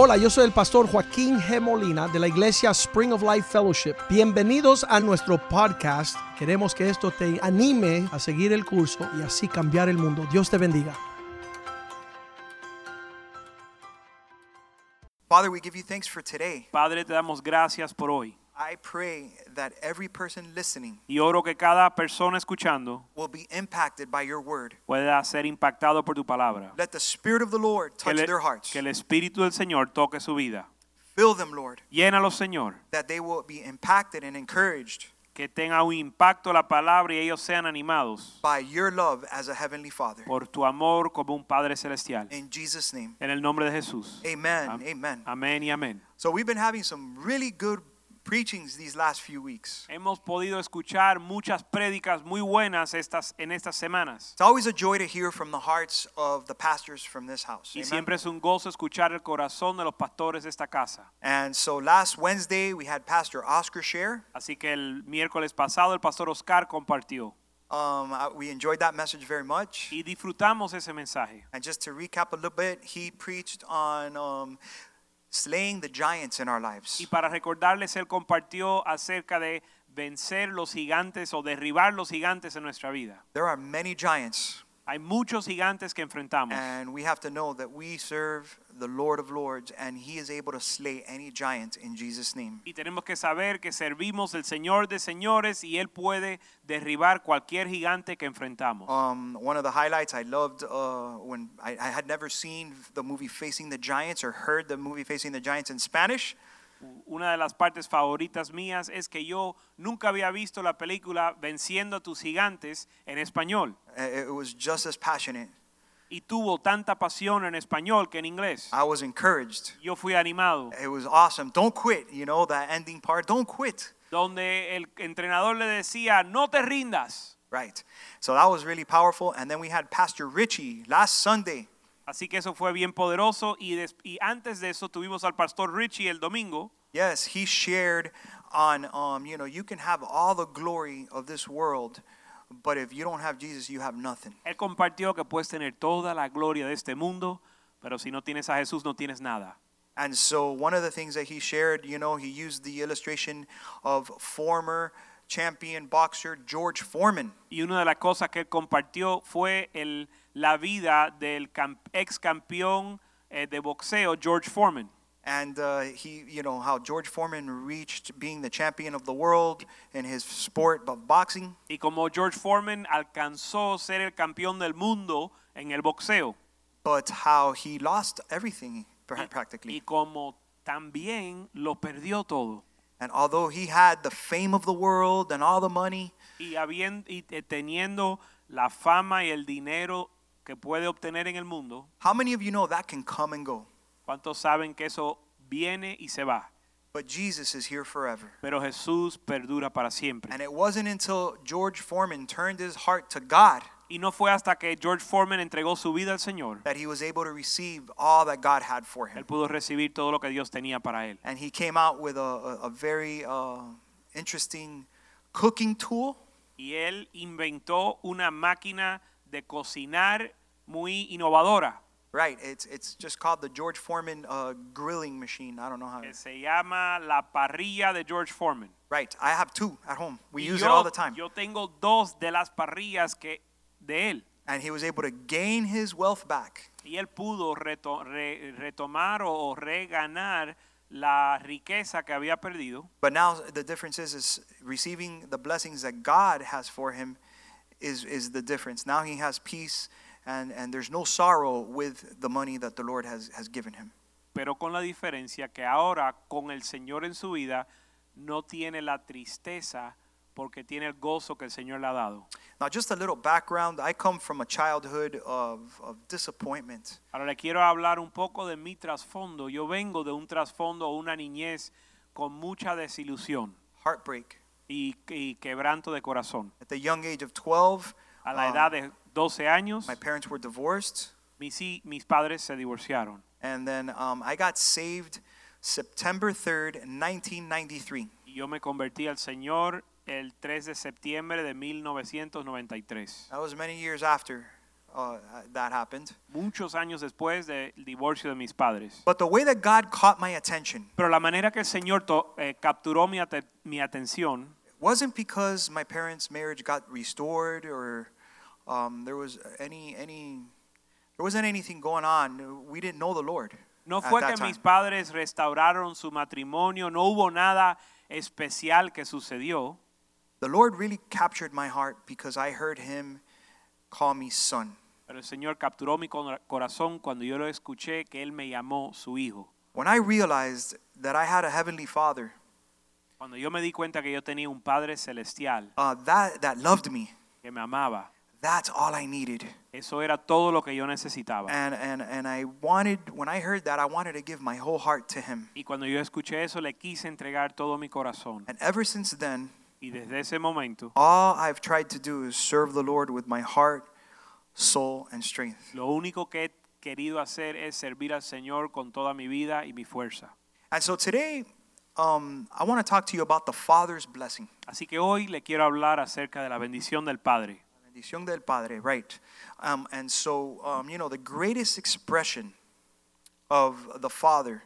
Hola, yo soy el pastor Joaquín G. Molina de la iglesia Spring of Life Fellowship. Bienvenidos a nuestro podcast. Queremos que esto te anime a seguir el curso y así cambiar el mundo. Dios te bendiga. Father, we give you thanks for today. Padre, te damos gracias por hoy. I pray that every person listening Y oro que cada persona escuchando will be impacted by your word. pueda ser impactado por tu palabra. Let the Spirit of the Lord Que, touch le- their hearts. que el Espíritu del Señor toque su vida. Fill them, Lord, Llénalos, Señor. that they will be impacted and encouraged Que tenga un impacto la palabra y ellos sean animados by your love as a heavenly Father. por tu amor como un Padre celestial. In Jesus' name. En el nombre de Jesús. Amen. Am- Amen. Amén y amén. So we've been having some really good preachings these last few weeks. Hemos podido escuchar muchas prédicas muy buenas estas, en estas semanas. It's always a joy to hear from the hearts of the pastors from this house. Y Amen. siempre es un gozo escuchar el corazón de los pastores de esta casa. And so last Wednesday we had Pastor Oscar share. Así que el miércoles pasado el pastor Oscar compartió Um, we enjoyed that message very much. y disfrutamos ese mensaje. And just to recap a little bit, he preached on um, slaying the giants in our lives. Y para recordarles, él compartió acerca de vencer los gigantes o derribar los gigantes en nuestra vida. There are many giants, Hay muchos gigantes que enfrentamos and we have to know that we serve the Lord of Lords, and He is able to slay any giant in Jesus' name. y tenemos que saber que servimos al Señor de señores y él puede derribar cualquier gigante que enfrentamos. Um, one of the highlights I loved uh, when I, I had never seen the movie Facing the Giants or heard the movie Facing the Giants in Spanish. Una de las partes favoritas mías es que yo nunca había visto la película Venciendo a tus gigantes en español Uh, It was just as passionate. Y tuvo tanta pasión en español que en inglés. I was encouraged. Yo fui animado. It was awesome. Don't quit. You know that ending part. Don't quit. donde el entrenador le decía, no te rindas. Right. So that was really powerful. And then we had Pastor Richie last Sunday. Así que eso fue bien poderoso y, des- y antes de eso tuvimos al pastor Richie el domingo Yes, he shared on, um, you know, you can have all the glory of this world, but if you don't have Jesus, you have nothing. Él compartió que puedes tener toda la gloria de este mundo, pero si no tienes a Jesús no tienes nada. And so one of the things that he shared, you know, he used the illustration of former champion boxer George Foreman. Y una de las cosas que él compartió fue el, la vida del ex campeón eh, de boxeo George Foreman. And uh, he, you know, how George Foreman reached being the champion of the world in his sport of boxing. Y como George Foreman alcanzó ser el campeón del mundo en el boxeo. but how he lost everything pra- Y practically. como también lo perdió todo. And although he had the fame of the world and all the money, y, habien- y teniendo la fama y el dinero que puede obtener en el mundo, how many of you know that can come and go? ¿Cuántos saben que eso viene y se va? But Jesus is here forever. Pero Jesús perdura para siempre. And it wasn't until George Foreman turned his heart to God Y no fue hasta que George Foreman entregó su vida al Señor, that he was able to receive all that God had for him. él pudo recibir todo lo que Dios tenía para él. And he came out with a, a, a very uh, interesting cooking tool. Y él inventó una máquina de cocinar muy innovadora Right, it's, it's just called the George Foreman uh, grilling machine. I don't know how. que se llama la parrilla de George Foreman. Right, I have two at home. We use yo, it all the time. yo tengo dos de las parrillas que de él. and he was able to gain his wealth back. Y él pudo reto- re- retomar o, o reganar la riqueza que había perdido. But now the difference is, is receiving the blessings that God has for him is, is the difference. Now he has peace and, and there's no sorrow with the money that the Lord has, has given him. Pero con la diferencia que ahora con el Señor en su vida no tiene la tristeza porque tiene el gozo que el Señor le ha dado. Now, just a little background. I come from a childhood of, of disappointment. Ahora le quiero hablar un poco de mi trasfondo. Yo vengo de un trasfondo o una niñez con mucha desilusión heartbreak. y, y quebranto de corazón. At the young age of 12, A la um, edad de 12 años, my parents were divorced. mis, mis padres se divorciaron. And then um, I got saved September 3rd, 1993. Y yo me convertí al Señor el 3 de septiembre de 1993. That was many years after. uh, that happened. muchos años después del divorcio de mis padres. But the way that God caught my attention Pero la manera que el Señor to- eh, capturó mi, mi atención wasn't because my parents' marriage got restored or um, there was any any there wasn't anything going on. We didn't know the Lord. no fue que time. mis padres restauraron su matrimonio, no hubo nada especial que sucedió. The Lord really captured my heart because I heard Him call me son. Pero el Señor capturó mi corazón cuando yo lo escuché que Él me llamó su hijo. When I realized that I had a heavenly Father Cuando yo me di cuenta que yo tenía un Padre celestial uh, that that loved me, que me amaba, that's all I needed. eso era todo lo que yo necesitaba. And and and I wanted when I heard that I wanted to give my whole heart to Him. Y cuando yo escuché eso, le quise entregar todo mi corazón. And ever since then, Y desde ese momento, all I've tried to do is serve the Lord with my heart, soul, and strength. lo único que he querido hacer es servir al Señor con toda mi vida y mi fuerza. And so today, um, I want to talk to you about the Father's blessing. Así que hoy le quiero hablar acerca de la bendición del Padre. Bendición del Padre, right. Um, and so, um, you know, the greatest expression of the Father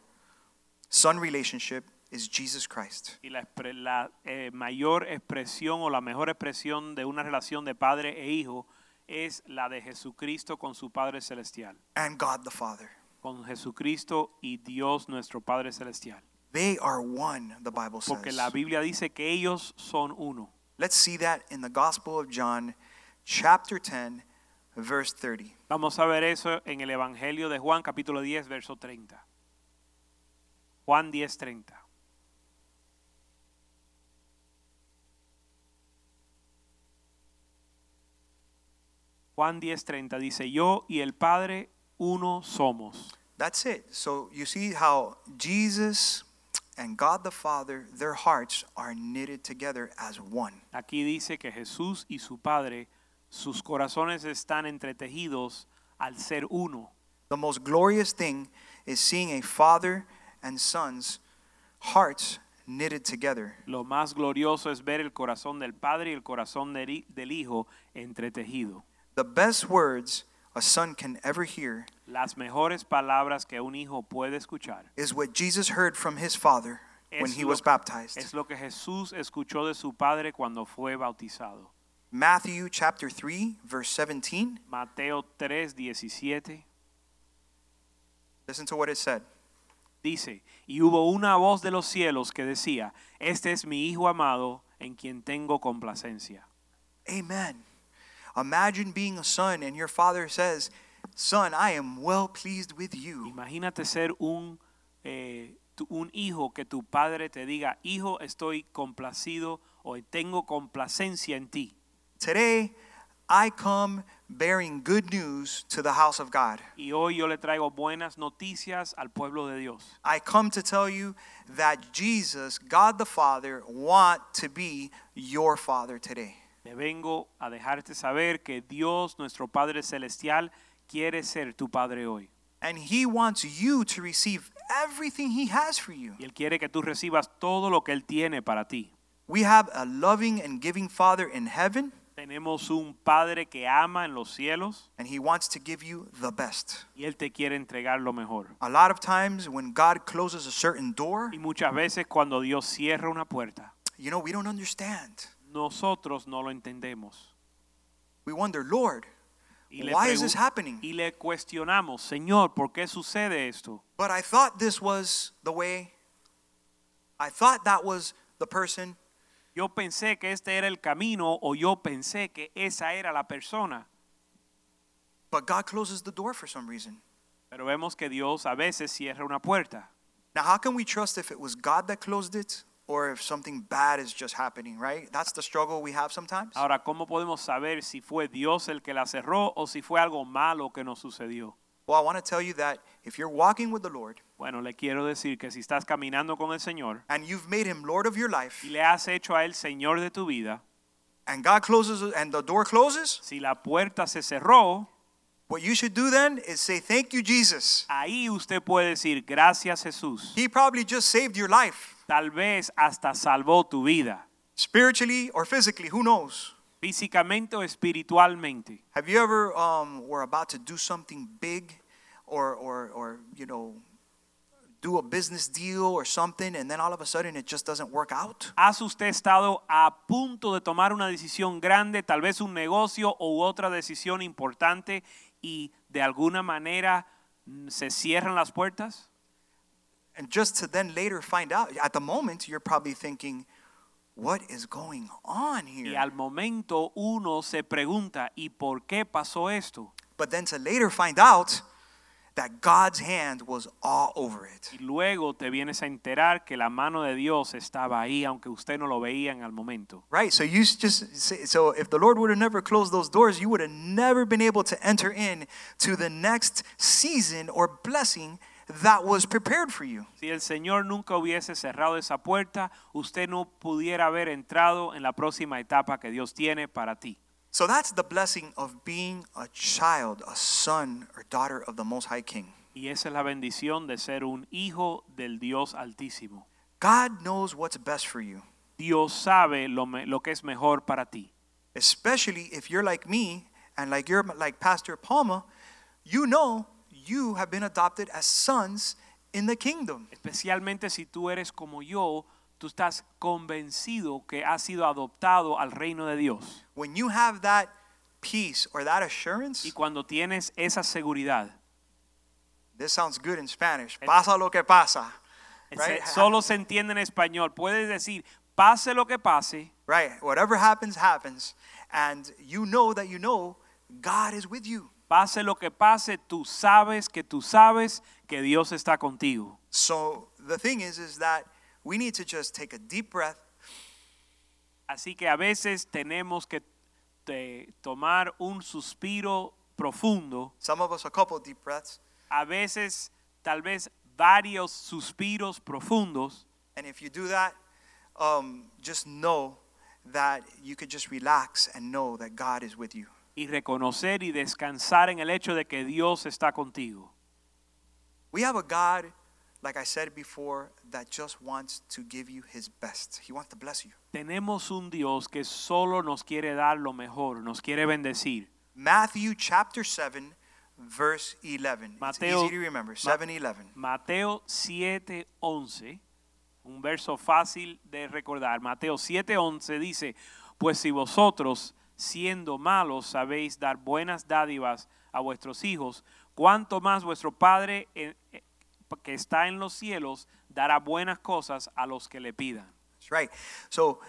Son relationship is Jesus Christ. Y la, la, eh, mayor expresión o la mejor expresión de una relación de padre e hijo es la de Jesucristo con su Padre Celestial. And God the Father. Con Jesucristo y Dios nuestro Padre Celestial. They are one, the Bible says. Porque la Biblia dice que ellos son uno. Let's see that in the Gospel of John, chapter 10, verse 30. Vamos a ver eso en el Evangelio de Juan capítulo 10, verso 30. Juan 10, 30. Juan 10, 30 dice, yo y el Padre uno somos. That's it. So you see how Jesus and God the Father, their hearts are knitted together as one. Aquí dice que Jesús y su Padre, sus corazones están entretejidos al ser uno. The most glorious thing is seeing a father and son's hearts knitted together. Lo más glorioso es ver el corazón del Padre y el corazón del del Hijo entretejido. The best words a son can ever hear Las mejores palabras que un hijo puede escuchar is what Jesus heard from his father when he lo, was baptized. es lo que Jesús escuchó de su Padre cuando fue bautizado. Matthew chapter 3, verse 17. Mateo 3, 17 Listen to what it said. dice, y hubo una voz de los cielos que decía, este es mi Hijo amado en quien tengo complacencia. Amen. Imagine being a son and your father says, Son, I am well pleased with you. Imagínate ser un, eh, un hijo que tu padre te diga, hijo, estoy complacido o tengo complacencia en ti. Today, I come bearing good news to the house of God. Y hoy yo le traigo buenas noticias al pueblo de Dios. I come to tell you that Jesus, God the Father, want to be your father today. Te vengo a dejarte saber que Dios, nuestro Padre Celestial, quiere ser tu Padre hoy. And he wants you to receive everything he has for you. Y Él quiere que tú recibas todo lo que Él tiene para ti. We have a loving and giving Father in heaven, Tenemos un Padre que ama en los cielos and he wants to give you the best. y Él te quiere entregar lo mejor. A lot of times when God closes a certain door, Y muchas veces cuando Dios cierra una puerta, you know, we don't understand. nosotros no lo entendemos. We wonder, Lord, why is this happening? y le cuestionamos, Señor, ¿por qué sucede esto? But I thought this was the way. I thought that was the person. Yo pensé que este era el camino o yo pensé que esa era la persona. But God closes the door for some reason. Pero vemos que Dios a veces cierra una puerta. Now, how can we trust if it was God that closed it or if something bad is just happening, right? That's the struggle we have sometimes. Ahora, ¿cómo podemos saber si fue Dios el que la cerró o si fue algo malo que nos sucedió? Well, I want to tell you that if you're walking with the Lord Bueno, le quiero decir que si estás caminando con el Señor and you've made him Lord of your life y le has hecho a Él Señor de tu vida, and God closes and the door closes, si la puerta se cerró, what you should do then is say, Thank you, Jesus. ahí usted puede decir, gracias Jesús. He probably just saved your life, Tal vez hasta salvó tu vida, spiritually or physically, who knows? Físicamente o espiritualmente. Have you ever um, were about to do something big, or or or you know, do a business deal or something, and then all of a sudden it just doesn't work out? ¿Has usted estado a punto de tomar una decisión grande, tal vez un negocio u otra decisión importante y de alguna manera mm, se cierran las puertas? And just to then later find out, at the moment you're probably thinking, what is going on Y here? al momento uno se pregunta, ¿y por qué pasó esto? But then to later find out that God's hand was all over it. Y luego te vienes a enterar que la mano de Dios estaba ahí, aunque usted no lo veía en el momento. Right? So you just say, so if the Lord would have never closed those doors, you would have never been able to enter in to the next season or blessing that was prepared for you. Si el Señor nunca hubiese cerrado esa puerta, usted no pudiera haber entrado en la próxima etapa que Dios tiene para ti. So that's the blessing of being a child, a son or daughter of the Most High King. Y esa es la bendición de ser un hijo del Dios Altísimo. God knows what's best for you, Dios sabe lo, me- lo que es mejor para ti. especially if you're like me and like you're like Pastor Palma, you know you have been adopted as sons in the kingdom. Especialmente si tú eres como yo, tú estás convencido que has sido adoptado al reino de Dios. When you have that peace or that assurance, Y cuando tienes esa seguridad, this sounds good in Spanish. Pasa lo que pasa. Right? solo se entiende en español. Puedes decir, pase lo que pase, Right. Whatever happens, happens. And you know that you know God is with you. Pase lo que pase, tú sabes que tú sabes que Dios está contigo. So the thing is, is that we need to just take a deep breath Así que a veces tenemos que te- tomar un suspiro profundo, Some of us a couple deep breaths. a veces tal vez varios suspiros profundos. And if you do that, um, just know that you could just relax and know that God is with you. Y reconocer y descansar en el hecho de que Dios está contigo. We have a God, like I said before, that just wants to give you his best. He wants to bless you. Tenemos un Dios que solo nos quiere dar lo mejor, nos quiere bendecir. Matthew chapter 7, verse 11. Mateo- it's easy to remember. 7 11. Mateo 7:11, un verso fácil de recordar. Mateo 7:11 dice, pues si vosotros, siendo malos, sabéis dar buenas dádivas a vuestros hijos, cuánto más vuestro Padre eh, eh, que está en los cielos dará buenas cosas a los que le pidan. That's right. So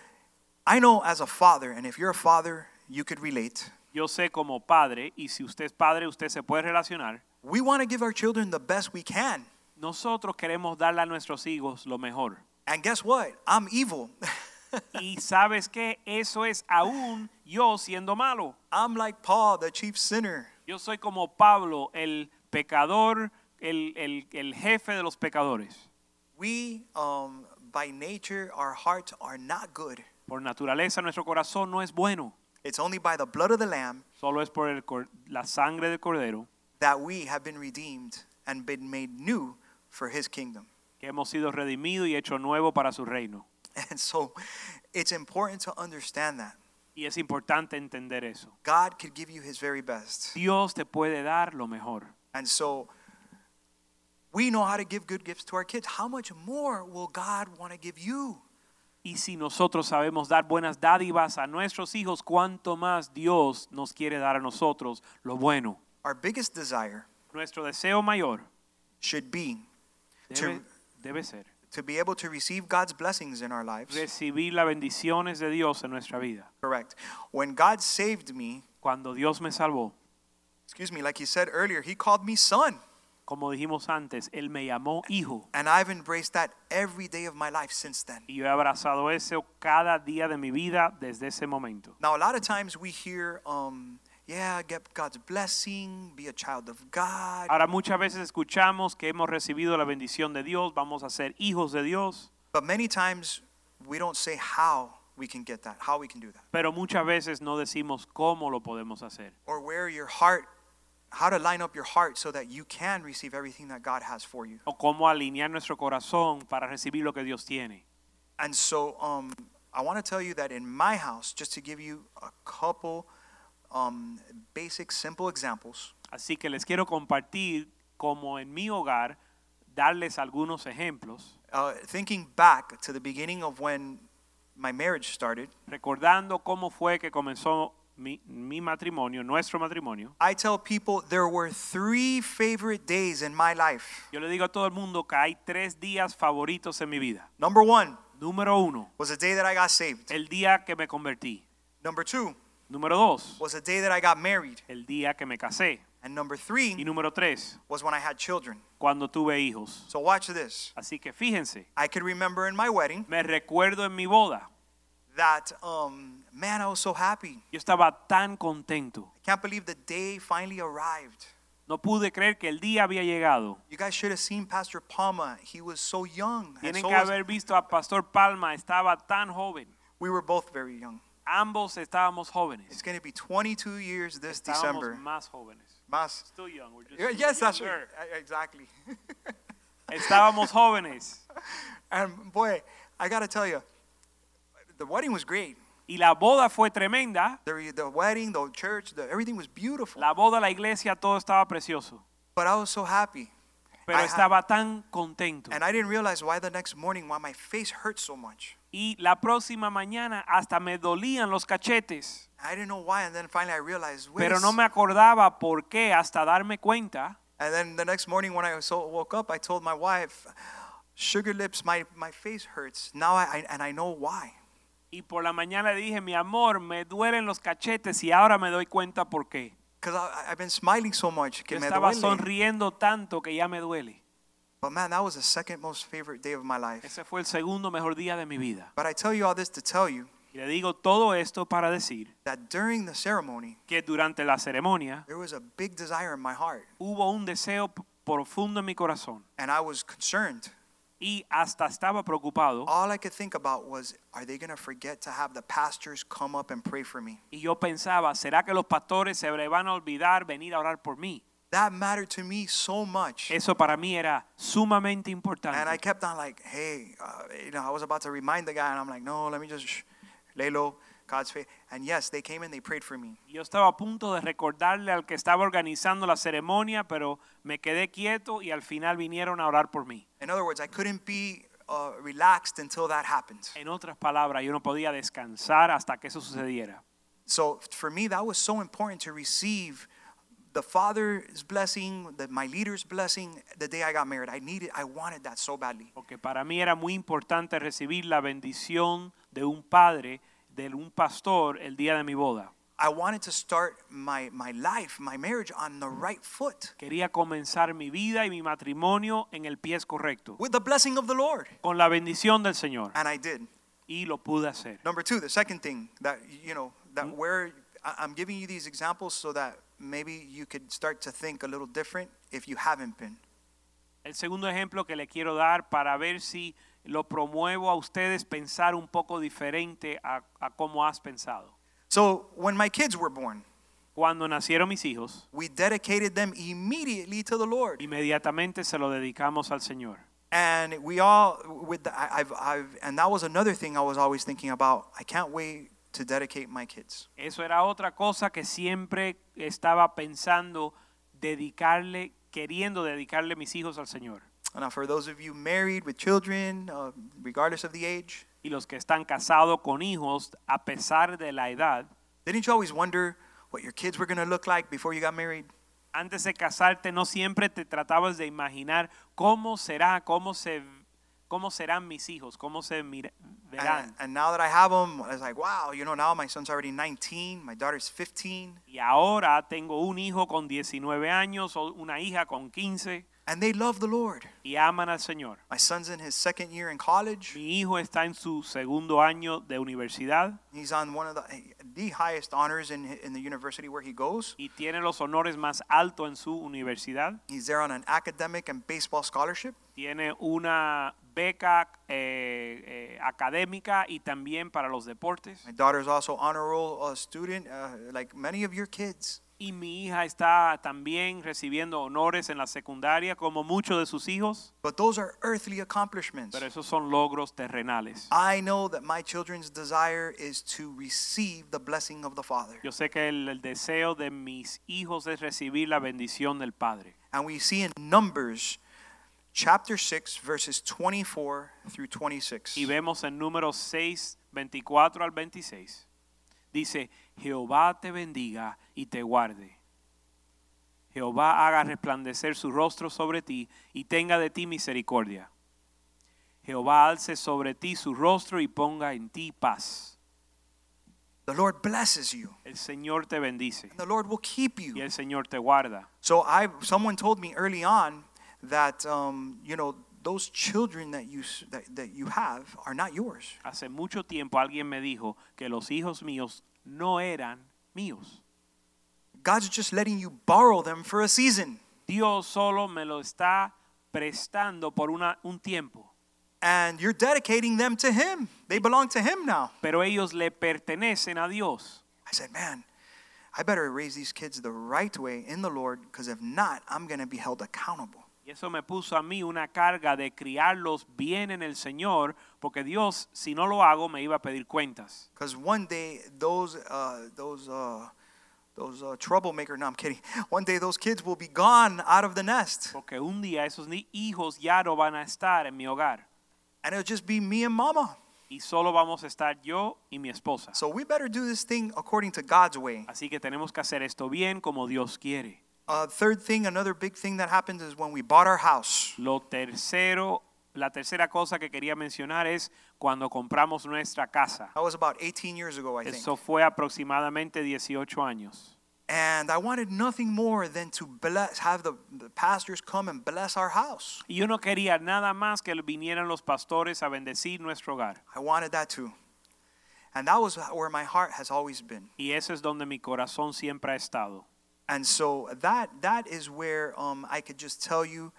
I know as a father, and if you're a father, you could relate. Yo sé como padre, y si usted es padre, usted se puede relacionar. We want to give our children the best we can. Nosotros queremos darle a nuestros hijos lo mejor. And guess what? I'm evil. Y sabes que eso es aún yo siendo malo. I'm like Paul, the chief sinner. Yo soy como Pablo, el pecador, el, el- el jefe de los pecadores. We, um, by nature, our hearts are not good. Por naturaleza nuestro corazón no es bueno. It's only by the blood of the Lamb Solo es por el la sangre del cordero that we have been redeemed and been made new for his kingdom. que hemos sido redimidos y hecho nuevo para su reino. And so it's important to understand that. Y es importante entender eso. God could give you his very best. Dios te puede dar lo mejor. And so we know how to give good gifts to our kids. How much more will God want to give you? Y si nosotros sabemos dar buenas dádivas a nuestros hijos, cuánto más Dios nos quiere dar a nosotros lo bueno. Our biggest desire Nuestro deseo mayor should be debe, to, debe ser to be able to receive God's blessings in our lives. recibir las bendiciones de Dios en nuestra vida. Correct. When God saved me, Cuando Dios me salvó, excuse me, like he said earlier, he called me son. como dijimos antes, Él me llamó hijo. And I've embraced that every day of my life since then. Y yo he abrazado eso cada día de mi vida desde ese momento. Now, a lot of times we hear, um, yeah, get God's blessing, be a child of God. Ahora muchas veces escuchamos que hemos recibido la bendición de Dios, vamos a ser hijos de Dios, But many times we don't say how we can get that, how we can do that, pero muchas veces no decimos cómo lo podemos hacer. or where your heart, how to line up your heart so that you can receive everything that God has for you. o cómo alinear nuestro corazón para recibir lo que Dios tiene. And so, um, I want to tell you that in my house, just to give you a couple um, basic, simple examples, Así que les quiero compartir como en mi hogar darles algunos ejemplos, uh, thinking back to the beginning of when my marriage started, recordando cómo fue que comenzó mi, mi matrimonio, nuestro matrimonio. I tell people there were three favorite days in my life. Yo le digo a todo el mundo que hay tres días favoritos en mi vida. Number one Número uno, was the day that I got saved. el día que me convertí. Number two Número dos, was the day that I got married. el día que me casé. And number three Y número tres, was when I had children. cuando tuve hijos. So watch this. Así que fíjense, I could remember in my wedding me recuerdo en mi boda. that, um, man, I was so happy. Yo estaba tan contento. I can't believe the day finally arrived. No pude creer que el día había llegado. You guys should have seen Pastor Palma. He was so young. And Tienen so que haber visto a Pastor Palma, estaba tan joven. we were both very young. Ambos estábamos It's jóvenes. going to be 22 years this Estábamos December. más jóvenes. Más. Still young, we're just Yes, that's right. Exactly. Estábamos jóvenes. and boy, I got to tell you, the wedding was great. Y la boda fue tremenda. The, the wedding, the church, the, everything was beautiful. La boda, la iglesia, todo estaba precioso. But I was so happy. Pero I estaba tan contento. And I didn't realize why the next morning, why my face hurt so much. Y la próxima mañana hasta me dolían los cachetes. I didn't know why. And then finally I realized. Pero no me acordaba por qué hasta darme cuenta. And then the next morning when I woke up, I told my wife, Sugar lips, my, my face hurts. Now I, I and I know why. Y por la mañana le dije, mi amor, me duelen los cachetes y ahora me doy cuenta por qué. Because I've been smiling so much. Que Yo me estaba duele. sonriendo tanto que ya me duele. But man, that was the second most favorite day of my life. Ese fue el segundo mejor día de mi vida. But I tell you all this to tell you Y le digo todo esto para decir that during the ceremony, que durante la ceremonia there was a big desire in my heart. hubo un deseo profundo en mi corazón And I was concerned. Y hasta estaba preocupado All I could think about was, are they going to forget to have the pastors come up and pray for me? y yo pensaba, ¿será que los pastores se van a olvidar venir a orar por mí? That mattered to me so much. Eso para mí era sumamente importante. And I kept on like, hey, uh, you know, I was about to remind the guy, and I'm like, no, let me just lay low, God's faith. And yes, they came and they prayed for me. Yo estaba a punto de recordarle al que estaba organizando la ceremonia, pero me quedé quieto y al final vinieron a orar por mí. In other words, I couldn't be uh, relaxed until that happened. En otras palabras, yo no podía descansar hasta que eso sucediera. So for me, that was so important to receive the Father's blessing, the, my leader's blessing the day I got married. I needed, I wanted that so badly. Porque para mí era muy importante recibir la bendición de un padre, de un pastor, el día de mi boda. I wanted to start my, my life, my marriage on the right foot Quería comenzar mi vida y mi matrimonio en el pie correcto, with the blessing of the Lord. con la bendición del Señor. And I did. Y lo pude hacer. Number two, the second thing that, you know, that where I- I'm giving you these examples so that maybe you could start to think a little different if you haven't been. El segundo ejemplo que le quiero dar para ver si lo promuevo a ustedes pensar un poco diferente a, a cómo has pensado. So when my kids were born, Cuando nacieron mis hijos, we dedicated them immediately to the Lord. inmediatamente se lo dedicamos al Señor. And we all, with the, I've, I've, and that was another thing I was always thinking about. I can't wait to dedicate my kids. Eso era otra cosa que siempre estaba pensando dedicarle, queriendo dedicarle mis hijos al Señor. Now, for those of you married with children, uh, regardless of the age, Y los que están casados con hijos, a pesar de la edad, didn't you always wonder what your kids were going to look like before you got married? antes de casarte no siempre te tratabas de imaginar cómo será, cómo se cómo serán mis hijos, cómo se mira- verán. And, and now that I have them, it's like, wow, you know, now my son's already 19, my daughter's 15, Y ahora tengo un hijo con 19 años o una hija con 15 and they love the Lord. y aman al Señor. My son's in his second year in college. Mi hijo está en su segundo año de universidad He's on one of the, the highest honors in, in the university where he goes. y tiene los honores más altos en su universidad. He's there on an academic and baseball scholarship. Tiene una beca eh, eh, académica y también para los deportes. My daughter's also honor roll uh, student, uh, like many of your kids. Y mi hija está también recibiendo honores en la secundaria como muchos de sus hijos, But those are earthly accomplishments. pero esos son logros terrenales. I know that my children's desire is to receive the blessing of the Father. Yo sé que el, el deseo de mis hijos es recibir la bendición del Padre. And we see in Numbers chapter 6, verses 24 through 26. Y vemos en números 6, 24 al 26. Dice, Jehová te bendiga y te guarde. Jehová haga resplandecer su rostro sobre ti y tenga de ti misericordia. Jehová alce sobre ti su rostro y ponga en ti paz. The Lord blesses you, El Señor te bendice and the Lord will keep y you. el Señor te guarda. So I, someone told me early on that um, you know those children that you that, that you have are not yours. Hace mucho tiempo alguien me dijo que los hijos míos no eran míos. God's just letting you borrow them for a season, Dios solo me lo está prestando por una, un tiempo. and you're dedicating them to Him. They belong to Him now. pero ellos le pertenecen a Dios. I said, man, I better raise these kids the right way in the Lord, because if not, I'm going to be held accountable. Y eso me puso a mí una carga de criarlos bien en el Señor, porque Dios, si no lo hago, me iba a pedir cuentas. Because one day those uh, those uh, those uh, troublemaker. No, I'm kidding. One day those kids will be gone out of the nest, Porque un día esos hijos ya no van a estar en mi hogar. and it'll just be me and Mama. Y solo vamos a estar yo y mi esposa. So we better do this thing according to God's way. Así que tenemos que hacer esto bien como Dios quiere. Uh, third thing, another big thing that happened is when we bought our house. Lo tercero, la tercera cosa que quería mencionar es cuando compramos nuestra casa. That was about 18 years ago, I think. Eso fue aproximadamente 18 años. And I wanted nothing more than to bless, have the, the pastors come and bless our house. Y yo no quería nada más que vinieran los pastores a bendecir nuestro hogar. I wanted that too. And that was where my heart has always been. Y eso es donde mi corazón siempre ha estado. And so that that is where um, I could just tell you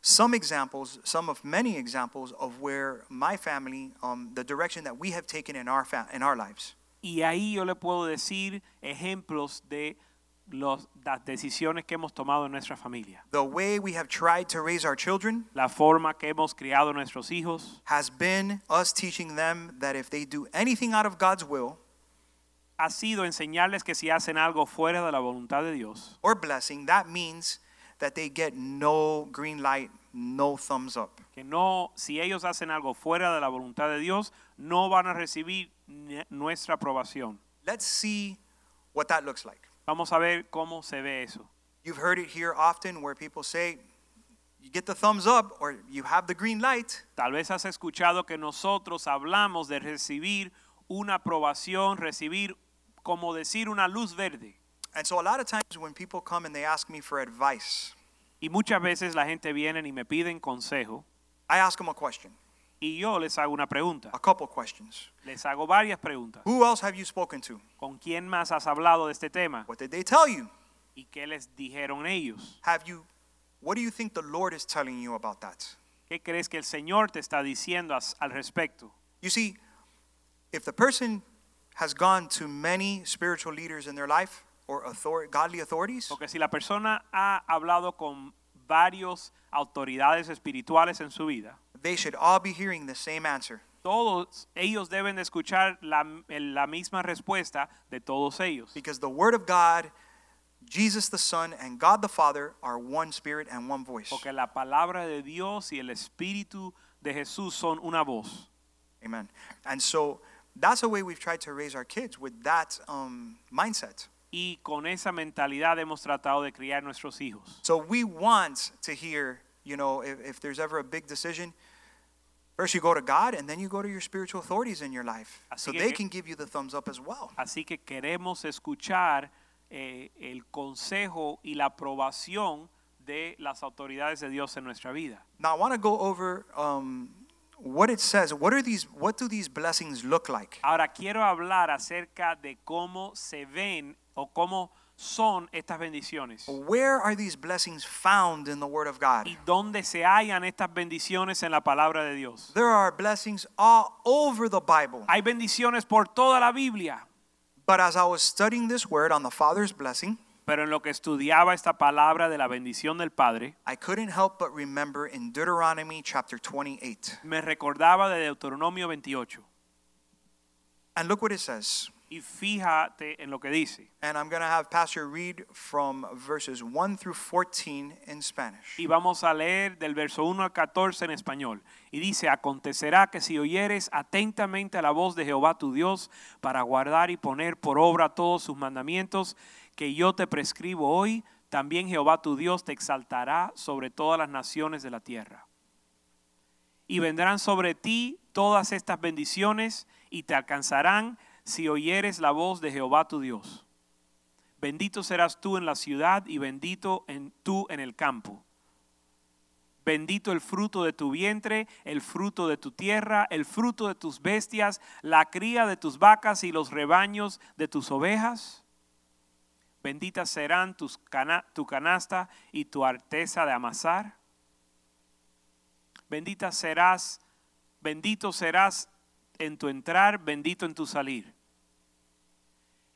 some examples, some of many examples of where my family, um, the direction that we have taken in our fa- in our lives. Y ahí yo le puedo decir ejemplos de los- las decisiones que hemos tomado en nuestra familia. The way we have tried to raise our children La forma que hemos criado a nuestros hijos has been us teaching them that if they do anything out of God's will ha sido enseñarles que si hacen algo fuera de la voluntad de Dios, or blessing, that means that they get no green light, no thumbs up. que no, si ellos hacen algo fuera de la voluntad de Dios, no van a recibir ni- nuestra aprobación. Let's see what that looks like. Vamos a ver cómo se ve eso. You've heard it here often where people say, you get the thumbs up or you have the green light. Tal vez has escuchado que nosotros hablamos de recibir una aprobación, recibir, como decir, una luz verde. And so a lot of times when people come and they ask me for advice, Y muchas veces la gente viene y me piden consejo I ask them a question, y yo les hago una pregunta. a couple questions. Les hago varias preguntas. Who else have you spoken to? ¿Con quién más has hablado de este tema? What did they tell you? ¿Y qué les dijeron ellos? Have you what do you think the Lord is telling you about that? ¿Qué crees que el Señor te está diciendo as- al respecto? You see, if the person has gone to many spiritual leaders in their life or author- godly authorities, Porque si la persona ha hablado con varios autoridades espirituales en su vida, they should all be hearing the same answer. todos ellos deben de escuchar la, la misma respuesta de todos ellos. Because the Word of God, Jesus the Son, and God the Father are one spirit and one voice. Porque la palabra de Dios y el Espíritu de Jesús son una voz. Amen. And so that's the way we've tried to raise our kids with that um, mindset. Y con esa mentalidad hemos tratado de criar nuestros hijos. So we want to hear, you know, if, if there's ever a big decision, first you go to God and then you go to your spiritual authorities in your life. Así so que- they can give you the thumbs up as well. Así que queremos escuchar eh, el consejo y la aprobación de las autoridades de Dios en nuestra vida. Now I want to go over um, what it says. What are these? What do these blessings look like? Ahora quiero hablar acerca de cómo se ven o cómo son estas bendiciones Where are these blessings found in the Word of God? y dónde se hallan estas bendiciones en la palabra de Dios. There are blessings all over the Bible. Hay bendiciones por toda la Biblia, But as I was studying this word on the Father's blessing, Pero en lo que estudiaba esta palabra de la bendición del Padre, I couldn't help but remember in Deuteronomy chapter 28. me recordaba de Deuteronomio 28. And look what it says. Y fíjate en lo que dice. And I'm going to have Pastor read from verses 1 through 14 in Spanish. Y vamos a leer del verso 1 al 14 en español. Y dice, acontecerá que si oyeres atentamente a la voz de Jehová tu Dios para guardar y poner por obra todos sus mandamientos que yo te prescribo hoy, también Jehová tu Dios te exaltará sobre todas las naciones de la tierra. Y vendrán sobre ti todas estas bendiciones y te alcanzarán si oyeres la voz de Jehová tu Dios. Bendito serás tú en la ciudad y bendito en tú en el campo. Bendito el fruto de tu vientre, el fruto de tu tierra, el fruto de tus bestias, la cría de tus vacas y los rebaños de tus ovejas. Benditas serán tus cana- tu canasta y tu arteza de amasar. Bendita serás, bendito serás en tu entrar, bendito en tu salir.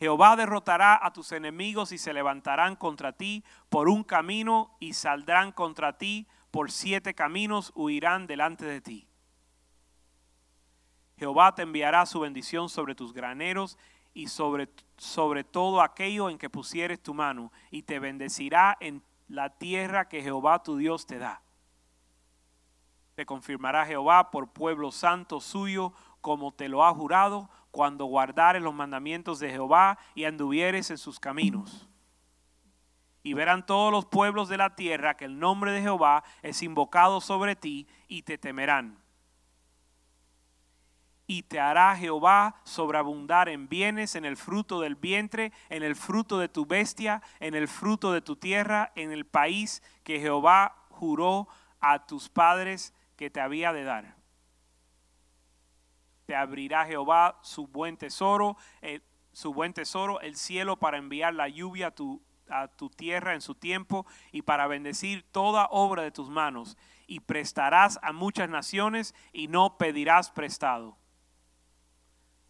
Jehová derrotará a tus enemigos y se levantarán contra ti por un camino y saldrán contra ti por siete caminos, huirán delante de ti. Jehová te enviará su bendición sobre tus graneros y sobre, sobre todo aquello en que pusieres tu mano, y te bendecirá en la tierra que Jehová tu Dios te da. Te confirmará Jehová por pueblo santo suyo, como te lo ha jurado, cuando guardares los mandamientos de Jehová y anduvieres en sus caminos. Y verán todos los pueblos de la tierra que el nombre de Jehová es invocado sobre ti y te temerán. Y te hará Jehová sobreabundar en bienes, en el fruto del vientre, en el fruto de tu bestia, en el fruto de tu tierra, en el país que Jehová juró a tus padres que te había de dar. Te abrirá Jehová su buen tesoro, el- su buen tesoro, el cielo para enviar la lluvia tu, a tu tierra en su tiempo y para bendecir toda obra de tus manos. Y prestarás a muchas naciones y no pedirás prestado.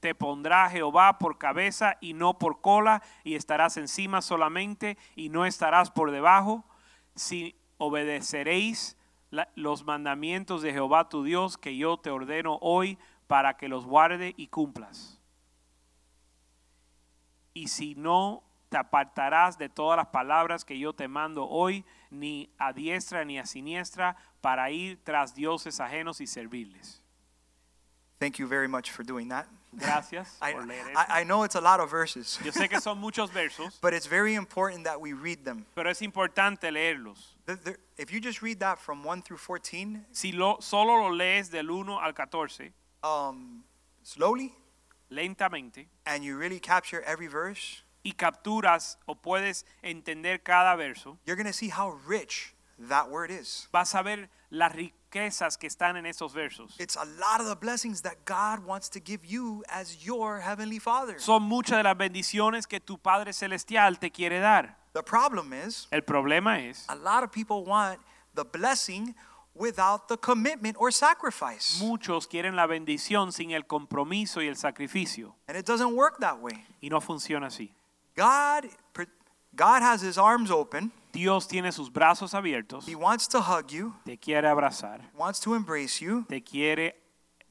Te pondrá Jehová por cabeza y no por cola, y estarás encima solamente y no estarás por debajo. Si obedeceréis los mandamientos de Jehová tu Dios que yo te ordeno hoy para que los guarde y cumplas. Y si no te apartarás de todas las palabras que yo te mando hoy, ni a diestra ni a siniestra, para ir tras dioses ajenos y servirles. Thank you very much for doing that. Gracias I, por leer. I, I know it's a lot of verses, Yo sé que son muchos versos, but it's very important that we read them. pero es importante leerlos. The- the- if you just read that from 1 through 14 Si lo, solo lo lees del 1 al 14, um, slowly lentamente, and you really capture every verse, y capturas o puedes entender cada verso, you're going to see how rich that word is. vas a ver las riquezas que están en esos versos. It's a lot of the blessings that God wants to give you as your heavenly Father. Son muchas de las bendiciones que tu Padre Celestial te quiere dar. The problem is, El problema es, a lot of people want the blessing without the commitment or sacrifice. muchos quieren la bendición sin el compromiso y el sacrificio. And it doesn't work that way. Y no funciona así. God, God has his arms open. Dios tiene sus brazos abiertos, He wants to hug you, te quiere abrazar, wants to embrace you. te quiere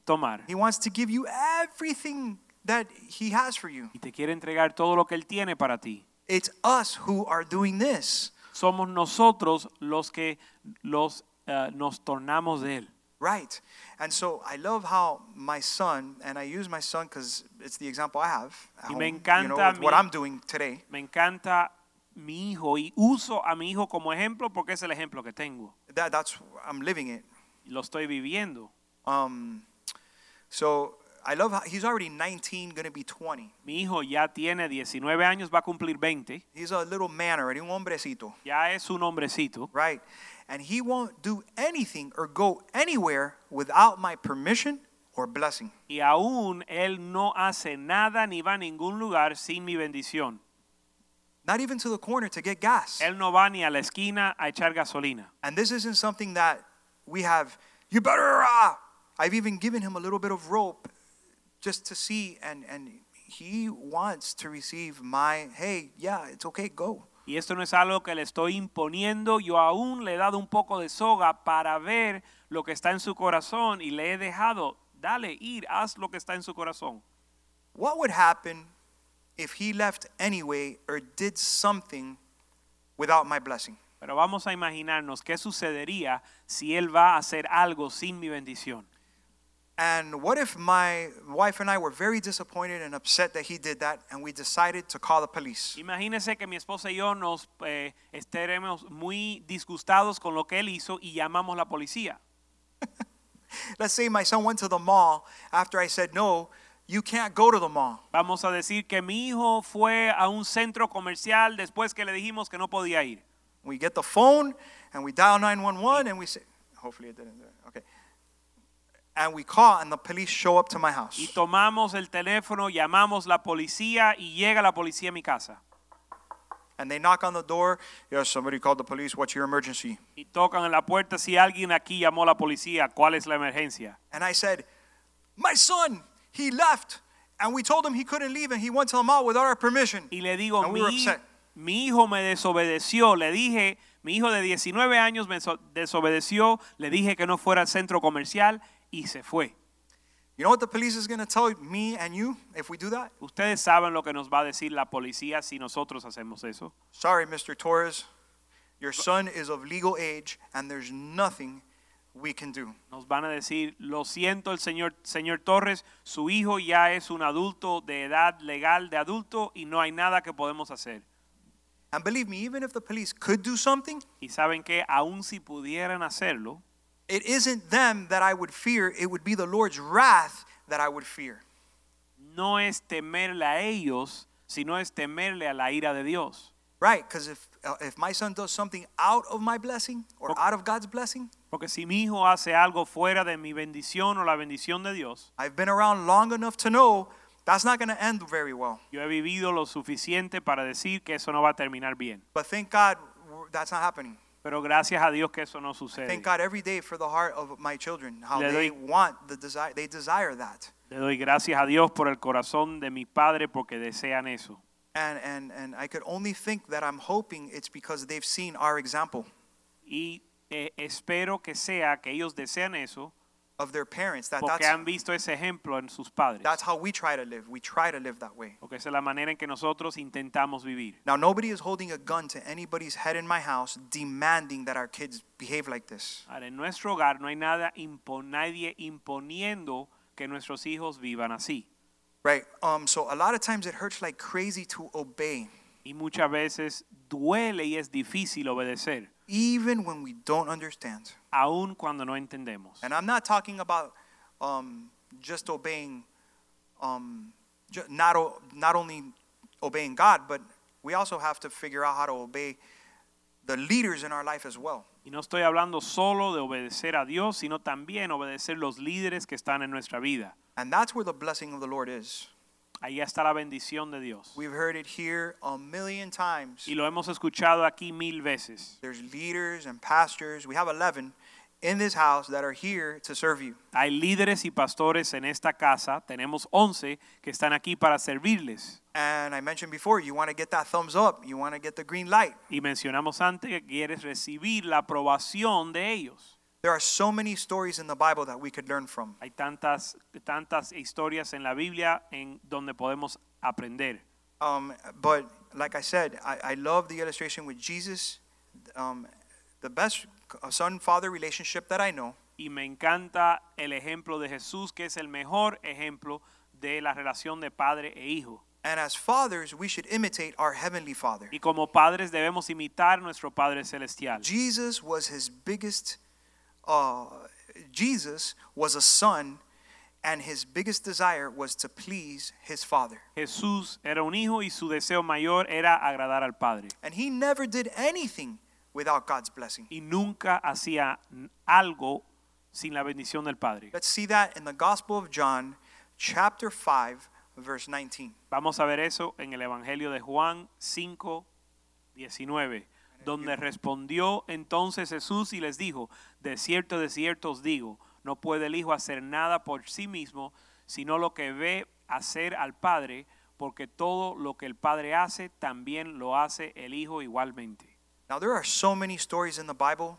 tomar He wants to give you everything that he has for you. y te quiere entregar todo lo que Él tiene para ti. It's us who are doing this. Somos nosotros los que los, eh, nos tornamos de Él. Right. And so I love how my son, and I use my son because it's the example I have. at Y home, me you know, encanta with what I'm doing today. Me encanta mi hijo y uso a mi hijo como ejemplo porque es el ejemplo que tengo. That, that's I'm living it. Lo estoy viviendo. Um, so I love how he's already 19, going to be 20. Mi hijo ya tiene 19 años, va a cumplir 20. He's a little man already, un hombrecito, Ya es un hombrecito. right? And he won't do anything or go anywhere without my permission or blessing. Y aún él no hace nada ni va a ningún lugar sin mi bendición. Not even to the corner to get gas. Él no va ni a la esquina a echar gasolina. And this isn't something that we have, you better, uh, I've even given him a little bit of rope just to see, and, and he wants to receive my, hey, yeah, it's okay, go. Y esto no es algo que le estoy imponiendo, yo aún le he dado un poco de soga para ver lo que está en su corazón y le he dejado, dale, ir, haz lo que está en su corazón. What would happen if he left anyway or did something without my blessing? Pero vamos a imaginarnos qué sucedería si él va a hacer algo sin mi bendición. And what if my wife and I were very disappointed and upset that he did that and we decided to call the police? Imagínese que mi esposa y yo nos eh, estaremos muy disgustados con lo que él hizo y llamamos la policía. Let's say my son went to the mall after I said, no, you can't go to the mall. Vamos a decir que mi hijo fue a un centro comercial después que le dijimos que no podía ir. We get the phone and we dial 911 and we say, hopefully it didn't. Okay. And we call and the police show up to my house. Y tomamos el teléfono, llamamos la policía y llega la policía a mi casa. And they knock on the door. Yes, somebody called the police. What's your emergency? Y tocan en la puerta si alguien aquí llamó a la policía, ¿cuál es la emergencia? And I said, My son, he left. And we told him he couldn't leave and he went to the mall without our permission. Y le digo, And we mi, were upset. mi hijo me desobedeció, le dije, mi hijo de 19 años me so- desobedeció, le dije que no fuera al centro comercial y se fue. You know what the police is going to tell me and you if we do that? Ustedes saben lo que nos va a decir la policía si nosotros hacemos eso. Sorry, Mr. Torres. Your son is of legal age and there's nothing we can do. Nos van a decir, lo siento el señor, señor Torres, su hijo ya es un adulto de edad legal de adulto y no hay nada que podemos hacer. And believe me, even if the police could do something, Y saben que aun si pudieran hacerlo, it isn't them that I would fear, it would be the Lord's wrath that I would fear. no es temerle a ellos, sino es temerle a la ira de Dios. Right? Because if, if my son does something out of my blessing or out of God's blessing, Porque si mi hijo hace algo fuera de mi bendición o la bendición de Dios, I've been around long enough to know that's not going to end very well. yo he vivido lo suficiente para decir que eso no va a terminar bien. But thank God that's not happening. Pero gracias a Dios que eso no sucede. Thank God every day for the heart of my children, how Le they doy- want the desire, they desire that. Le doy gracias a Dios por el corazón de mi padre porque desean eso. And, and, and I could only think that I'm hoping it's because they've seen our example Y eh, espero que sea que ellos desean eso of their parents. That porque that's, han visto ese ejemplo en sus padres. that's how we try to live. We try to live that way. Porque esa es la manera en que nosotros intentamos vivir. Now, nobody is holding a gun to anybody's head in my house demanding that our kids behave like this. Ahora, en nuestro hogar no hay nada impo- nadie imponiendo que nuestros hijos vivan así. Right? Um, so, a lot of times it hurts like crazy to obey, Y muchas veces duele y es difícil obedecer, even when we don't understand. aun cuando no entendemos. And I'm not talking about um, just obeying, um, ju- not, not only obeying God, but we also have to figure out how to obey the leaders in our life as well. Y no estoy hablando solo de obedecer a Dios, sino también obedecer los líderes que están en nuestra vida. And that's where the blessing of the Lord is. Ahí está la bendición de Dios. We've heard it here a million times. Y lo hemos escuchado aquí mil veces. There's leaders and pastors. We have 11 in this house that are here to serve you. Hay líderes y pastores en esta casa. Tenemos 11 que están aquí para servirles. And I mentioned before, you want to get that thumbs up, you want to get the green light. Y mencionamos antes que quieres recibir la aprobación de ellos. There are so many stories in the Bible that we could learn from. Hay tantas, tantas historias en la Biblia en donde podemos aprender. Um, but like I said, I, I love the illustration with Jesus. Um, the best son father relationship that I know Y me encanta el ejemplo de Jesús, que es el mejor ejemplo de la relación de padre e hijo. And as fathers, we should imitate our heavenly Father. Y como padres debemos imitar nuestro Padre Celestial. Jesus was his biggest, uh, Jesus was a son, and his biggest desire was to please his Father. Jesús era un hijo y su deseo mayor era agradar al Padre. And he never did anything without God's blessing. Y nunca hacía algo sin la bendición del Padre. Let's see that in the Gospel of John, chapter 5, verse 19. Vamos a ver eso en el Evangelio de Juan 5, 19, donde respondió entonces Jesús y les dijo, de cierto, de cierto os digo, no puede el Hijo hacer nada por sí mismo, sino lo que ve hacer al Padre, porque todo lo que el Padre hace, también lo hace el Hijo igualmente. Now, there are so many stories in the Bible.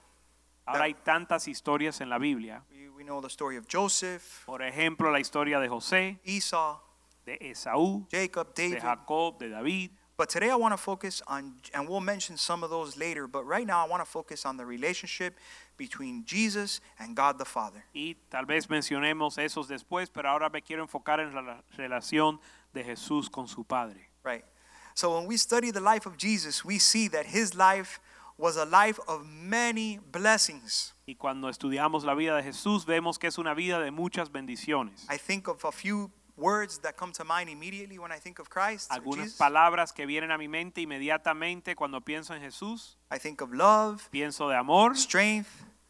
Ahora hay tantas historias en la Biblia. We, we know the story of Joseph, Por ejemplo, la historia de José, Esau, de Esaú, Jacob, de David. Jacob, de David. But today I want to focus on, and we'll mention some of those later, but right now I want to focus on the relationship between Jesus and God the Father. Y tal vez mencionemos esos después, pero ahora me quiero enfocar en la relación de Jesús con su Padre. Right. So when we study the life of Jesus, we see that his life was a life of many blessings. Y cuando estudiamos la vida de Jesús, vemos que es una vida de muchas bendiciones. I think of a few words that come to mind immediately when I think of Christ. Algunas Jesus. palabras que vienen a mi mente inmediatamente cuando pienso en Jesús. I think of love, Pienso de amor, strength,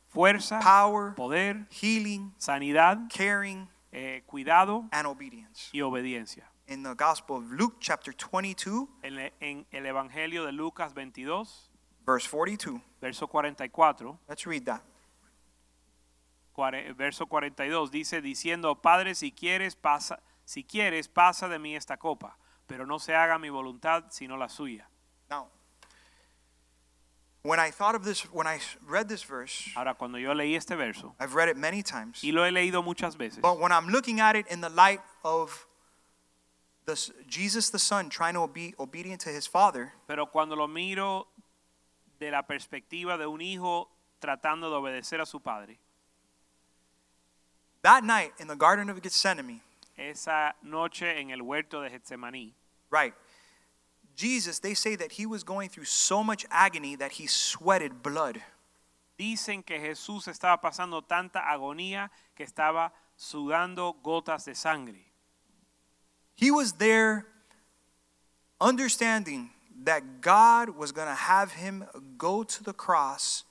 fuerza, power, poder, healing, sanidad, caring, eh, cuidado and obedience. y obediencia. In the Gospel of Luke, chapter 22, En, en el Evangelio de Lucas 22, verse 42. verso 44, Let's read that. verso 42 dice diciendo, "Padre, si quieres pasa, si quieres pasa de mí esta copa, pero no se haga mi voluntad sino la suya." Now, when I thought of this, when I read this verse, Ahora cuando yo leí este verso I've read it many times, y lo he leído muchas veces, but when I'm looking at it in the light of the, Jesus the Son trying to be obedient to his Father, pero cuando lo miro de la perspectiva de un hijo tratando de obedecer a su padre, that night in the Garden of Gethsemane, esa noche en el huerto de Getsemaní, right, Jesus, they say that he was going through so much agony that he sweated blood. dicen que Jesús estaba pasando tanta agonía que estaba sudando gotas de sangre. He was there understanding that God was going to have him go to the cross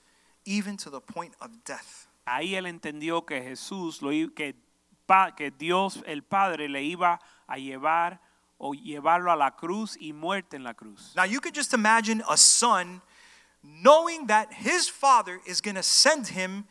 even to the point of death. Ahí él entendió que Jesús, lo, que, que Dios el Padre le iba a llevar o llevarlo a la cruz y muerte en la cruz. Now you could just imagine a son knowing that his father is going to send him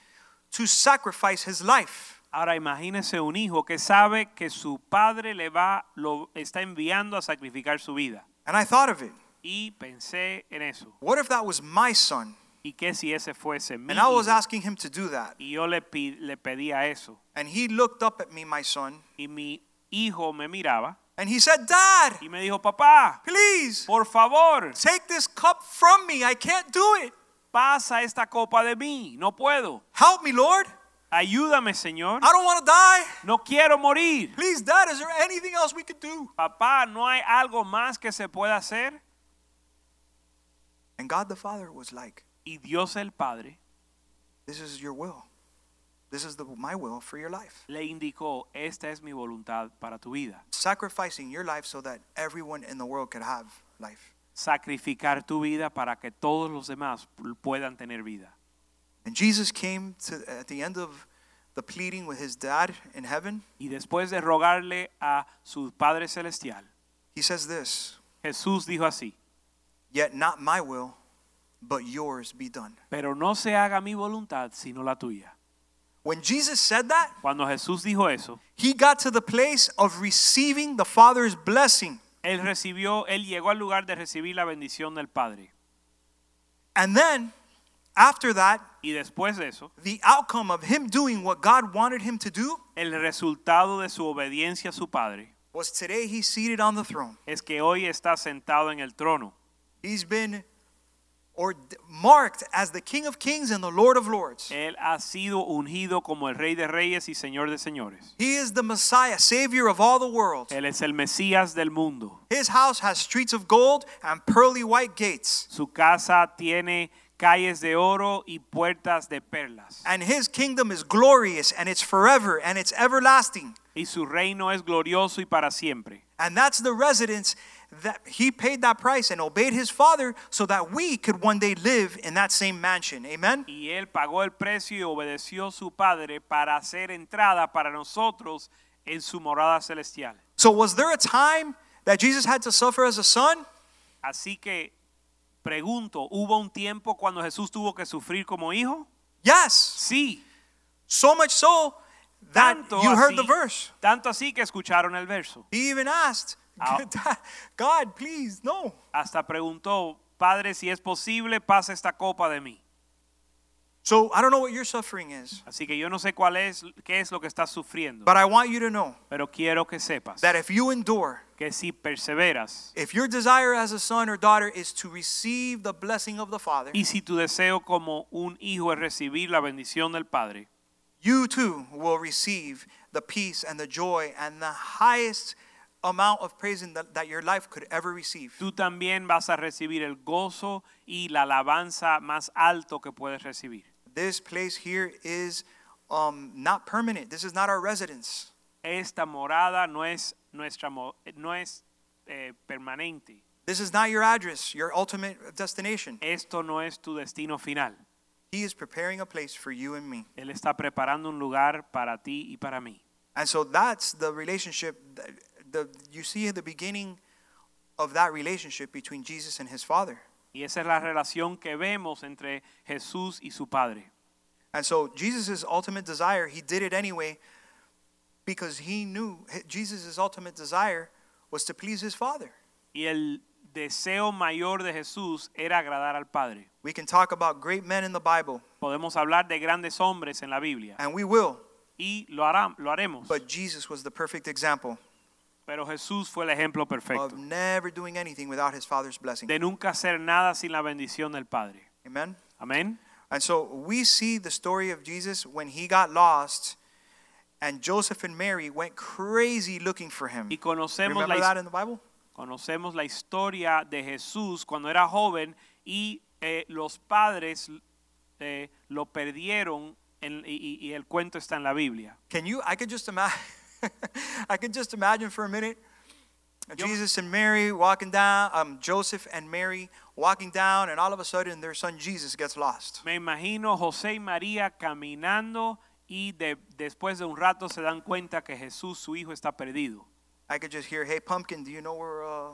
to sacrifice his life. Ahora imagínese un hijo que sabe que su padre le va, lo está enviando a sacrificar su vida. And I thought of it. Y pensé en eso. What if that was my son ¿Y qué si ese fuese mi and I was hijo? asking him to do that? Y yo le, pi- le pedía eso. And he looked up at me, my son, Y mi hijo me miraba and he said, Dad, y me dijo, papá, please por favor, take this cup from me. I can't do it. pasa esta copa de mí. No puedo. Help me, Lord. Ayúdame, Señor. I don't want to die. No quiero morir. Please, Dad, is there anything else we could do? Papá, ¿no hay algo más que se pueda hacer? And God the Father was like, Y Dios el Padre This is your will. This is the, my will for your life. le indicó, esta es mi voluntad para tu vida. Sacrificing your life so that everyone in the world could have life. Sacrificar tu vida para que todos los demás puedan tener vida. And Jesus came to at the end of the pleading with his dad in heaven. Y después de rogarle a su Padre Celestial, He says this, Jesús dijo así, Yet not my will, but yours be done. pero no se haga mi voluntad sino la tuya. When Jesus said that, Cuando Jesús dijo eso, he got to the place of receiving the Father's blessing. él recibió, él llegó al lugar de recibir la bendición del Padre. And then, after that, Y después de eso, the outcome of him doing what God wanted him to do el resultado de su obediencia a su Padre was today he's seated on the throne. es que hoy está sentado en el trono. He's been or marked as the King of Kings and the Lord of Lords. Él ha sido ungido como el Rey de Reyes y Señor de Señores. He is the Messiah, Savior of all the world. Él es el Mesías del mundo. His house has streets of gold and pearly white gates. Su casa tiene calles de oro y puertas de perlas. And his kingdom is glorious and it's forever and it's everlasting. Y su reino es glorioso y para siempre. And that's the residence that he paid that price and obeyed his father so that we could one day live in that same mansion. Amen. Y él pagó el precio y obedeció su Padre para hacer entrada para nosotros en su morada celestial. So was there a time that Jesus had to suffer as a son? Así que pregunto, ¿hubo un tiempo cuando Jesús tuvo que sufrir como hijo? Yes. Sí. So much so that Tanto you heard así, the verse. tanto así que escucharon el verso. He even asked, Ah. God, please, no. Hasta preguntó, Padre, si es posible, pasa esta copa de mí. So I don't know what your suffering is, Así que yo no sé cuál es, qué es lo que estás sufriendo, but I want you to know pero quiero que sepas that if you endure, que si perseveras if your desire as a son or daughter is to receive the blessing of the Father, y si tu deseo como un hijo es recibir la bendición del Padre, you too will receive the peace and the joy and the highest amount of praising that, that your life could ever receive. tú también vas a recibir el gozo y la alabanza más alto que puedes recibir. This place here is um, not permanent. This is not our residence. Esta morada no es nuestra no es eh, permanente. This is not your address, your ultimate destination. Esto no es tu destino final. He is preparing a place for you and me. Él está preparando un lugar para ti y para mí. And so that's the relationship that the you see at the beginning of that relationship between Jesus and his Father. Y esa es la relación que vemos entre Jesús y su Padre. And so Jesus' ultimate desire, he did it anyway because he knew Jesus' ultimate desire was to please his Father. Y el deseo mayor de Jesús era agradar al Padre. We can talk about great men in the Bible, Podemos hablar de grandes hombres en la Biblia and we will, y lo, hará- lo haremos. but Jesus was the perfect example Pero Jesús fue el ejemplo of perfecto never doing anything without his Father's blessing. de nunca hacer nada sin la bendición del Padre. Amen? Amén. And so we see the story of Jesus when he got lost and Joseph and Mary went crazy looking for him. Y conocemos Remember la, that his- in the Bible? conocemos la historia de Jesús cuando era joven y eh, los padres eh, lo perdieron en- y- y el cuento está en la Biblia. Can you I could just imagine I could just imagine for a minute Jesus and Mary walking down, um, Joseph and Mary walking down, and all of a sudden their son Jesus gets lost. Me imagino José y María caminando y de- después de un rato se dan cuenta que Jesús, su hijo, está perdido. I could just hear, "Hey, pumpkin, do you know where uh,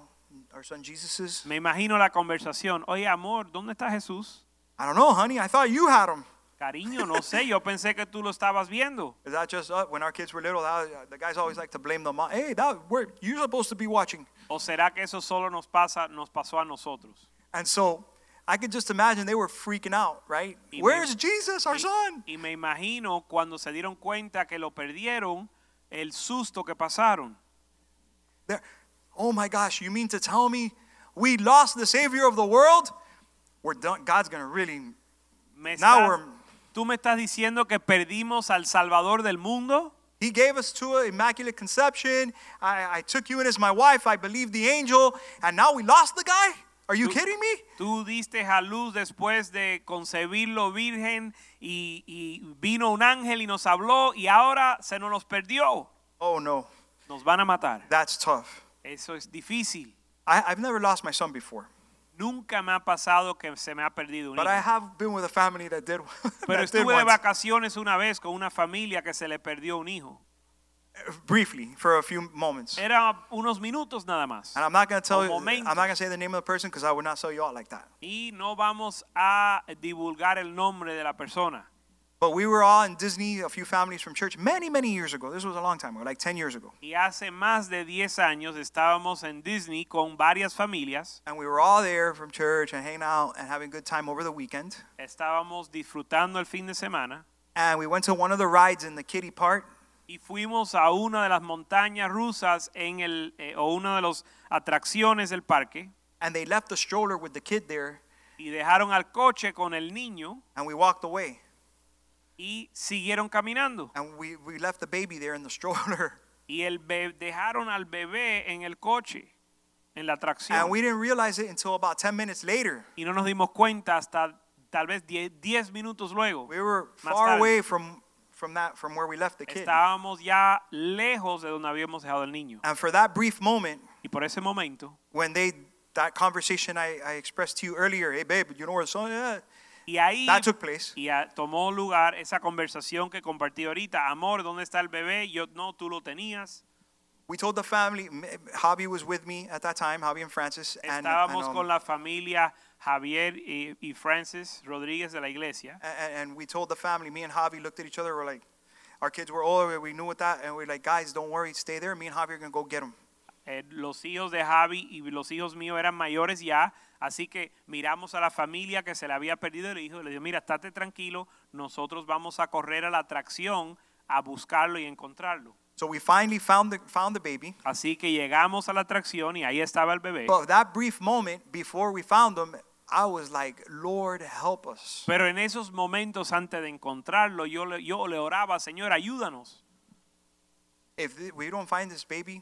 our son Jesus is?" Me imagino la conversación. Oye, amor, ¿dónde está Jesús? I don't know, honey. I thought you had him. Cariño, no sé, yo pensé que tú lo estabas viendo. Is that just uh, when our kids were little? Was- the guys always like to blame the mom. Hey, that where you're supposed to be watching. ¿O será que eso solo nos pasa, nos pasó a nosotros? And so I could just imagine they were freaking out, right? Y me- Where's Jesus, our son? Y, me imagino cuando se dieron cuenta que lo perdieron, el susto que pasaron. They're, oh my gosh, you mean to tell me we lost the Savior of the world? We're done. God's gonna really. Me Now estás- we're- ¿Tú me estás diciendo que perdimos al Salvador del mundo? He gave us to an immaculate conception. I, I took you in as my wife. I believed the angel, and now we lost the guy. Are you Tú- kidding me? Tú diste a luz después de concebirlo virgen y, y vino un ángel y nos habló y ahora se nos perdió. Oh no, Nos van a matar. that's tough. Eso es difícil. I, I've never lost my son before, Nunca me ha pasado que se me ha perdido un but hijo. I have been with a family that did. Pero that did estuve de once. vacaciones una vez con una familia que se le perdió un hijo. briefly for a few moments. Era unos minutos nada más. And I'm not going to tell you, I'm not going to say the name of the person because I would not sell you out like that. Y no vamos a divulgar el nombre de la persona. But we were all in Disney, a few families from church, many, many years ago. This was a long time ago, like 10 years ago. Y hace más de 10 años estábamos en Disney con varias familias. And we were all there from church and hanging out and having a good time over the weekend. Estábamos disfrutando el fin de semana And we went to one of the rides in the kiddie part. y fuimos a una de las montañas rusas en el eh, o una de las atracciones del parque And they left the stroller with the kid there. y dejaron al coche con el niño And we walked away. Y siguieron caminando. And we, we left the baby there in the stroller. Y el dejaron al bebé en el coche, en la atracción. And we didn't realize it until about 10 minutes later. y no nos dimos cuenta hasta tal vez 10, 10 minutos luego. We were far away from, from, that, from where we left the kid. Estábamos ya lejos de donde habíamos dejado el niño. And for that brief moment, Y por ese momento, when they that conversation I, I expressed to you earlier, hey babe, you know where the son is? Y ahí That took place. y a- tomó lugar esa conversación que compartí ahorita. Amor, ¿dónde está el bebé? Yo no, tú lo tenías. We told the family. m- Javi was with me at that time. Javi and Francis. And, and, Estábamos um, con la familia Javier y, y Francis Rodríguez de la iglesia. and, and we told the family. Me and Javi looked at each other. We're like, our kids were older. We knew what that, and we're like, guys, don't worry, stay there. Me and Javi are gonna go get them. Eh, los hijos de Javi y los hijos míos eran mayores ya, así que miramos a la familia que se le había perdido el hijo y le dijo, mira, estate tranquilo, nosotros vamos a correr a la atracción a buscarlo y encontrarlo. So we finally found the, found the baby. Así que llegamos a la atracción y ahí estaba el bebé. But that brief moment before we found him, I was like, Lord, help us. Pero en esos momentos antes de encontrarlo, yo le, yo le oraba, Señor, ayúdanos. If we don't find this baby,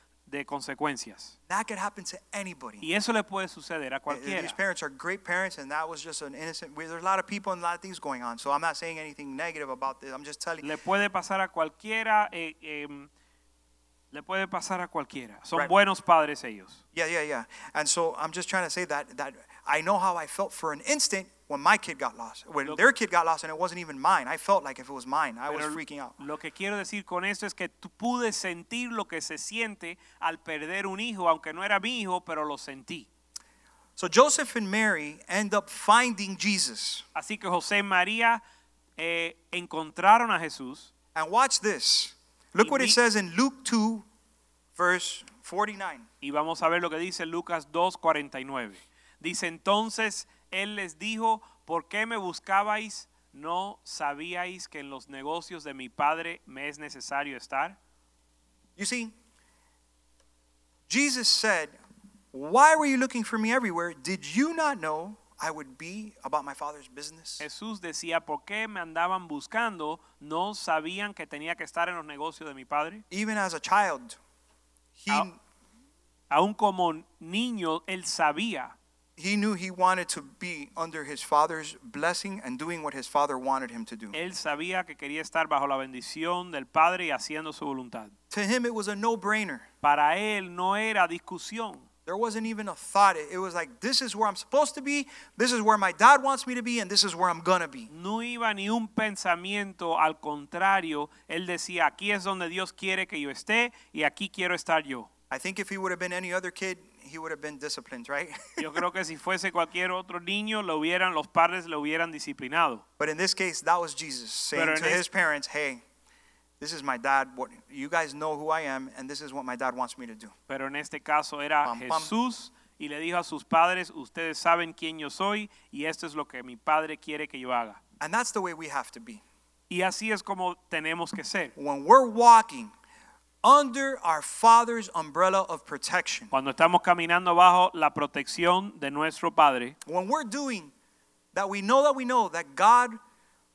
de consecuencias. That could happen to anybody. Y eso le puede suceder a Uh, cualquiera. These parents are great parents, and that was just an innocent. There's a lot of people and a lot of things going on. So I'm not saying anything negative about this. I'm just telling. Le puede pasar a cualquiera, eh, em, le puede pasar a cualquiera. Son Right. buenos padres ellos. Yeah, yeah, yeah. And so I'm just trying to say that that I know how I felt for an instant when my kid got lost, when their kid got lost, and it wasn't even mine. I felt like if it was mine, I was freaking out. Lo que quiero decir con esto es que tú pude sentir lo que se siente al perder un hijo, aunque no era mi hijo, pero lo sentí. So Joseph and Mary end up finding Jesus. Así que José y María eh, encontraron a Jesús. And watch this. Look Y what it says in Luke 2, verse 49. Y vamos a ver lo que dice Lucas 2:49. Dice entonces, él les dijo, ¿por qué me buscabais? ¿No sabíais que en los negocios de mi padre me es necesario estar? You see, Jesus said, Why were you looking for me everywhere? Did you not know I would be about my father's business? Jesús decía, ¿por qué me andaban buscando? ¿No sabían que tenía que estar en los negocios de mi padre? Even as a child, he. Aún como niño, él sabía he knew he wanted to be under his father's blessing and doing what his father wanted him to do. Él sabía que quería estar bajo la bendición del Padre y haciendo su voluntad. To him, it was a no brainer. Para él no era discusión. There wasn't even a thought. It it was like, this is where I'm supposed to be, this is where my dad wants me to be, and this is where I'm gonna be. No iba ni un pensamiento, al contrario, él decía, aquí es donde Dios quiere que yo esté y aquí quiero estar yo. I think if he would have been any other kid, he would have been disciplined, right? Yo creo que si fuese cualquier otro niño, lo hubieran, los padres lo hubieran disciplinado. but in this case, that was Jesus saying Pero to his parents, hey, this is my dad. What you guys know who I am, and this is what my dad wants me to do. Pero en este caso era Pam, pam. Jesús y le dijo a sus padres, ustedes saben quién yo soy y esto es lo que mi padre quiere que yo haga. And that's the way we have to be. Y así es como tenemos que ser. When we're walking under our Father's umbrella of protection, Cuando estamos caminando bajo la protección de nuestro Padre, when we're doing that, we know that we know that God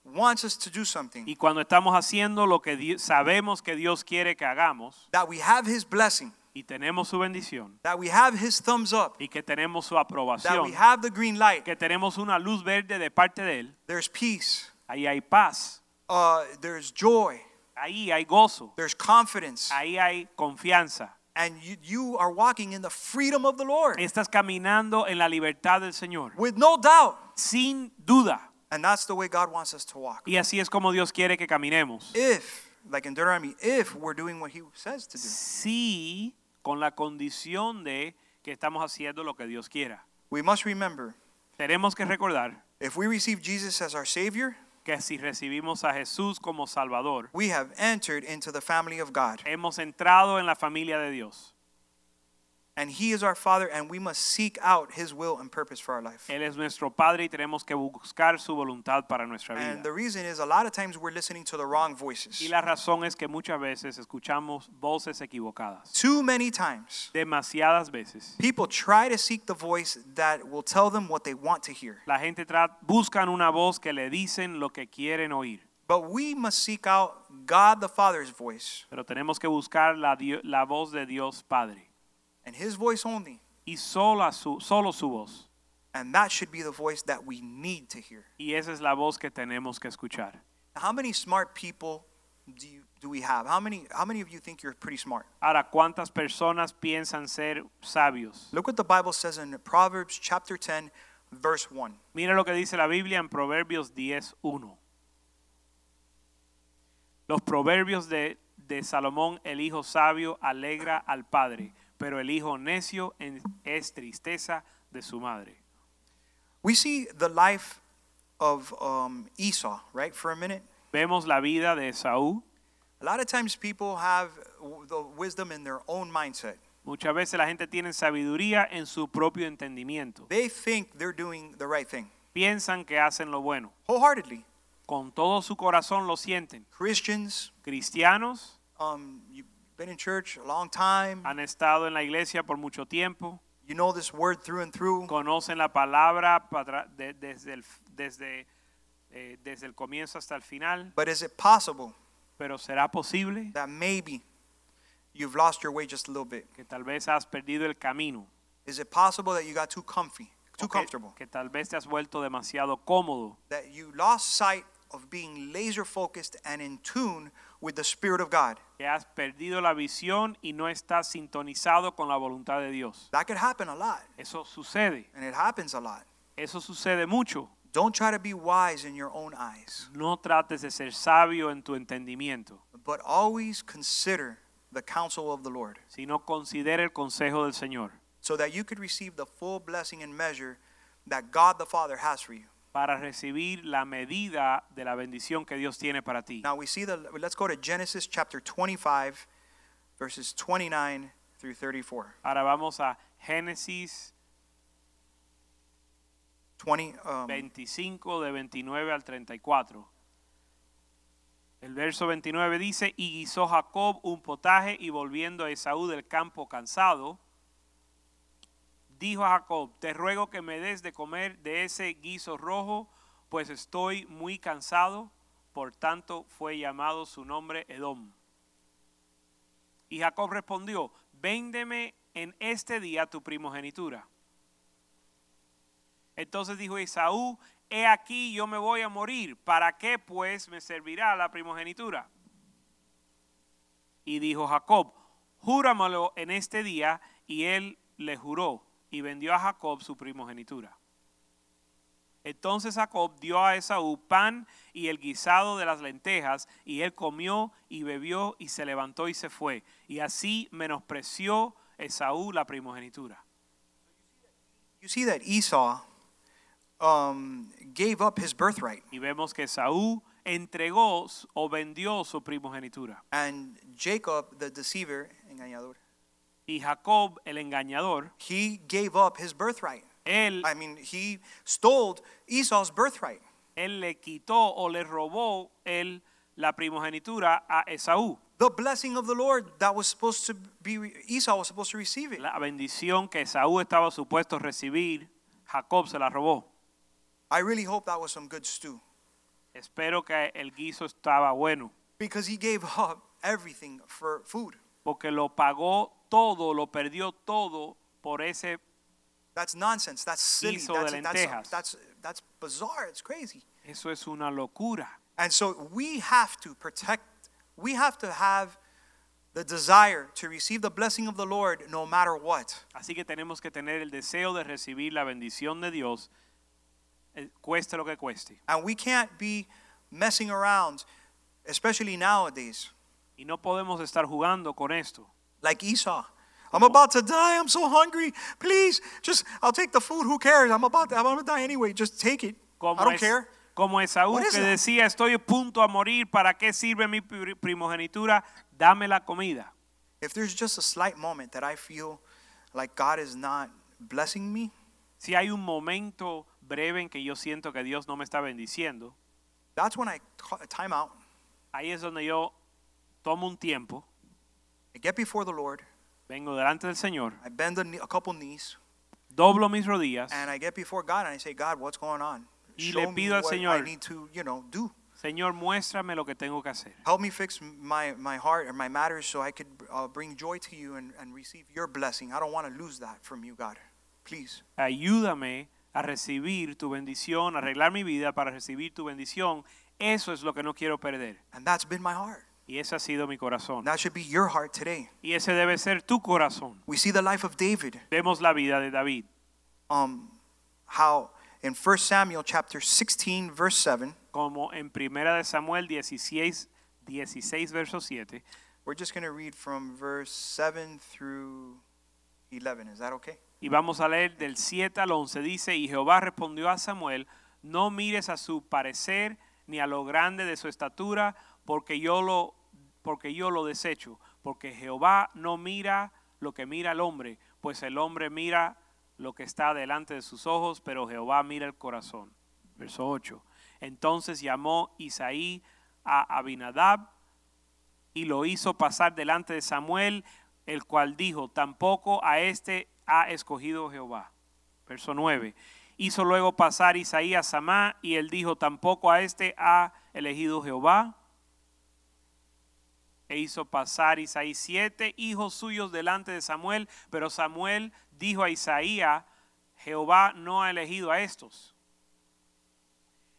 wants us to do something, y cuando estamos haciendo lo que Di- sabemos que Dios quiere que hagamos, that we have His blessing, y tenemos su bendición, that we have His thumbs up, y que tenemos su that aprobación, we have the green light, que tenemos una luz verde de parte de Él, there's peace, ahí hay paz, uh, there's joy, ahí hay gozo, there's confidence, ahí hay confianza. and you, you are walking in the freedom of the Lord Estás caminando en la libertad del Señor, with no doubt. sin duda. And that's the way God wants us to walk. Y así es como Dios quiere que caminemos. If, like in Deuteronomy, if we're doing what He says to do. Sí, con la condición de que estamos haciendo lo que Dios quiera. We must remember Tenemos que recordar if we receive Jesus as our Savior, que si recibimos a Jesús como Salvador, we have entered into the family of God. hemos entrado en la familia de Dios. And He is our Father, and we must seek out His will and purpose for our life. Él es nuestro Padre y tenemos que buscar su voluntad para nuestra vida. And the reason is a lot of times we're listening to the wrong voices. Y la razón es que muchas veces escuchamos voces equivocadas. Too many times, Demasiadas veces. people try to seek the voice that will tell them what they want to hear. La gente buscan una voz que le dicen lo que quieren oír. But we must seek out God the Father's voice, Pero tenemos que buscar la, la voz de Dios Padre. And His voice only. Y sola su, solo su voz. And that should be the voice that we need to hear. Y esa es la voz que tenemos que escuchar. How many smart people do, you, do we have? How many, how many of you think you're pretty smart? Ahora, ¿cuántas personas piensan ser sabios? Look what the Bible says in Proverbs chapter 10, verse 1. Mira lo que dice la Biblia en Proverbios 10.1. Los proverbios de, de Salomón, el hijo sabio, alegra al padre, pero el hijo necio es tristeza de su madre. We see the life of um, Esau, right, for a minute. Vemos la vida de Esaú. A lot of times people have the wisdom in their own mindset. Muchas veces la gente tiene sabiduría en su propio entendimiento. They think they're doing the right thing Piensan que hacen lo bueno. wholeheartedly. Con todo su corazón lo sienten. Christians, Cristianos um, been in church a long time. han estado en la iglesia por mucho tiempo. You know this word through and through. conocen la palabra de- desde, el, desde, eh, desde el comienzo hasta el final, But is it possible pero será posible that maybe you've lost your way just a little bit? que tal vez has perdido el camino, Is it possible that you got too comfy, too o que, comfortable? que tal vez te has vuelto demasiado cómodo, That you lost sight of being laser focused and in tune with the Spirit of God? que has perdido la visión y no estás sintonizado con la voluntad de Dios. That could happen a lot, Eso sucede, and it happens a lot. eso sucede mucho. Don't try to be wise in your own eyes, No trates de ser sabio en tu entendimiento, but always consider the counsel of the Lord sino considera el consejo del Señor so that you could receive the full blessing and measure that God the Father has for you. Para recibir la medida de la bendición que Dios tiene para ti. Now we see the let's go to Genesis chapter 25 verses 29 through 34. Ahora vamos a Génesis 20 um, 25 de 29 al 34. El verso 29 dice, y guisó Jacob un potaje y volviendo a Esaú del campo cansado, dijo a Jacob, te ruego que me des de comer de ese guiso rojo, pues estoy muy cansado. Por tanto fue llamado su nombre Edom. Y Jacob respondió, véndeme en este día tu primogenitura. Entonces dijo Esaú, he aquí yo me voy a morir, ¿para qué pues me servirá la primogenitura? Y dijo Jacob, júramelo en este día, y él le juró, y vendió a Jacob su primogenitura. Entonces Jacob dio a Esaú pan y el guisado de las lentejas, y él comió y bebió y se levantó y se fue. Y así menospreció Esaú la primogenitura. you see that Esau um, gave up his birthright Y vemos que Esaú entregó o vendió su primogenitura. and Jacob the deceiver engañador Y Jacob, el engañador, he gave up his birthright. él, I mean he stole Esau's birthright. él le quitó o le robó él la primogenitura a Esaú. The blessing of the Lord that was supposed to be Esau was supposed to receive it. La bendición que Esaú estaba supuesto recibir, Jacob se la robó. I really hope that was some good stew Espero que el guiso estaba bueno, because he gave up everything for food. porque lo pagó todo, lo perdió todo por ese That's nonsense. That's silly. That's, de that's, lentejas. that's, that's bizarre. It's crazy. Eso es una locura. And so we have to protect, we have to have the desire to receive the blessing of the Lord no matter what. Así que tenemos que tener el deseo de recibir la bendición de Dios, eh, cueste lo que cueste. And we can't be messing around, especially nowadays, Y no podemos estar jugando con esto. Like Esau. I'm about to die. I'm so hungry. Please, just, I'll take the food. Who cares? I'm about to, I'm going to die anyway. Just take it. I Como, don't es- care. como Esaú que decía, estoy a punto a morir, ¿para qué sirve mi pri- primogenitura? Dame la comida. If there's just a slight moment that I feel like God is not blessing me, Si hay un momento breve en que yo siento que Dios no me está bendiciendo, that's when I time out. ahí es donde yo tomo un tiempo, I get before the Lord. vengo delante del Señor, I bend a, knee- a couple knees doblo mis rodillas, and I get before God and I say, God, what's going on? Y Show le pido al what I Señor. need to, you know, do. Señor, muéstrame lo que tengo que hacer. Help me fix my, my heart and my matters so I could uh, bring joy to you and, and receive your blessing. I don't want to lose that from you, God. Please. Ayúdame a recibir tu bendición, arreglar mi vida para recibir tu bendición. Eso es lo que no quiero perder. And that's been my heart. Y ese ha sido mi corazón. That should be your heart today. Y ese debe ser tu corazón. We see the life of David. Vemos la vida de David. Um, how in 1 Samuel chapter 16, verse 7, Como en Primera de Samuel 16, 16, verso 7. We're just going to read from verse 7 through 11. Is that okay? Y vamos a leer del 7 al 11. Dice, y Jehová respondió a Samuel, no mires a su parecer ni a lo grande de su estatura, porque yo lo, porque yo lo desecho. Porque Jehová no mira lo que mira el hombre, pues el hombre mira lo que está delante de sus ojos, pero Jehová mira el corazón. Verso 8. Entonces llamó Isaí a Abinadab y lo hizo pasar delante de Samuel, el cual dijo, tampoco a este ha escogido Jehová. Verso 9. Hizo luego pasar Isaí a Samá y él dijo, tampoco a este ha elegido Jehová. E hizo pasar Isaí siete hijos suyos delante de Samuel, pero Samuel dijo a Isaías, Jehová no ha elegido a estos.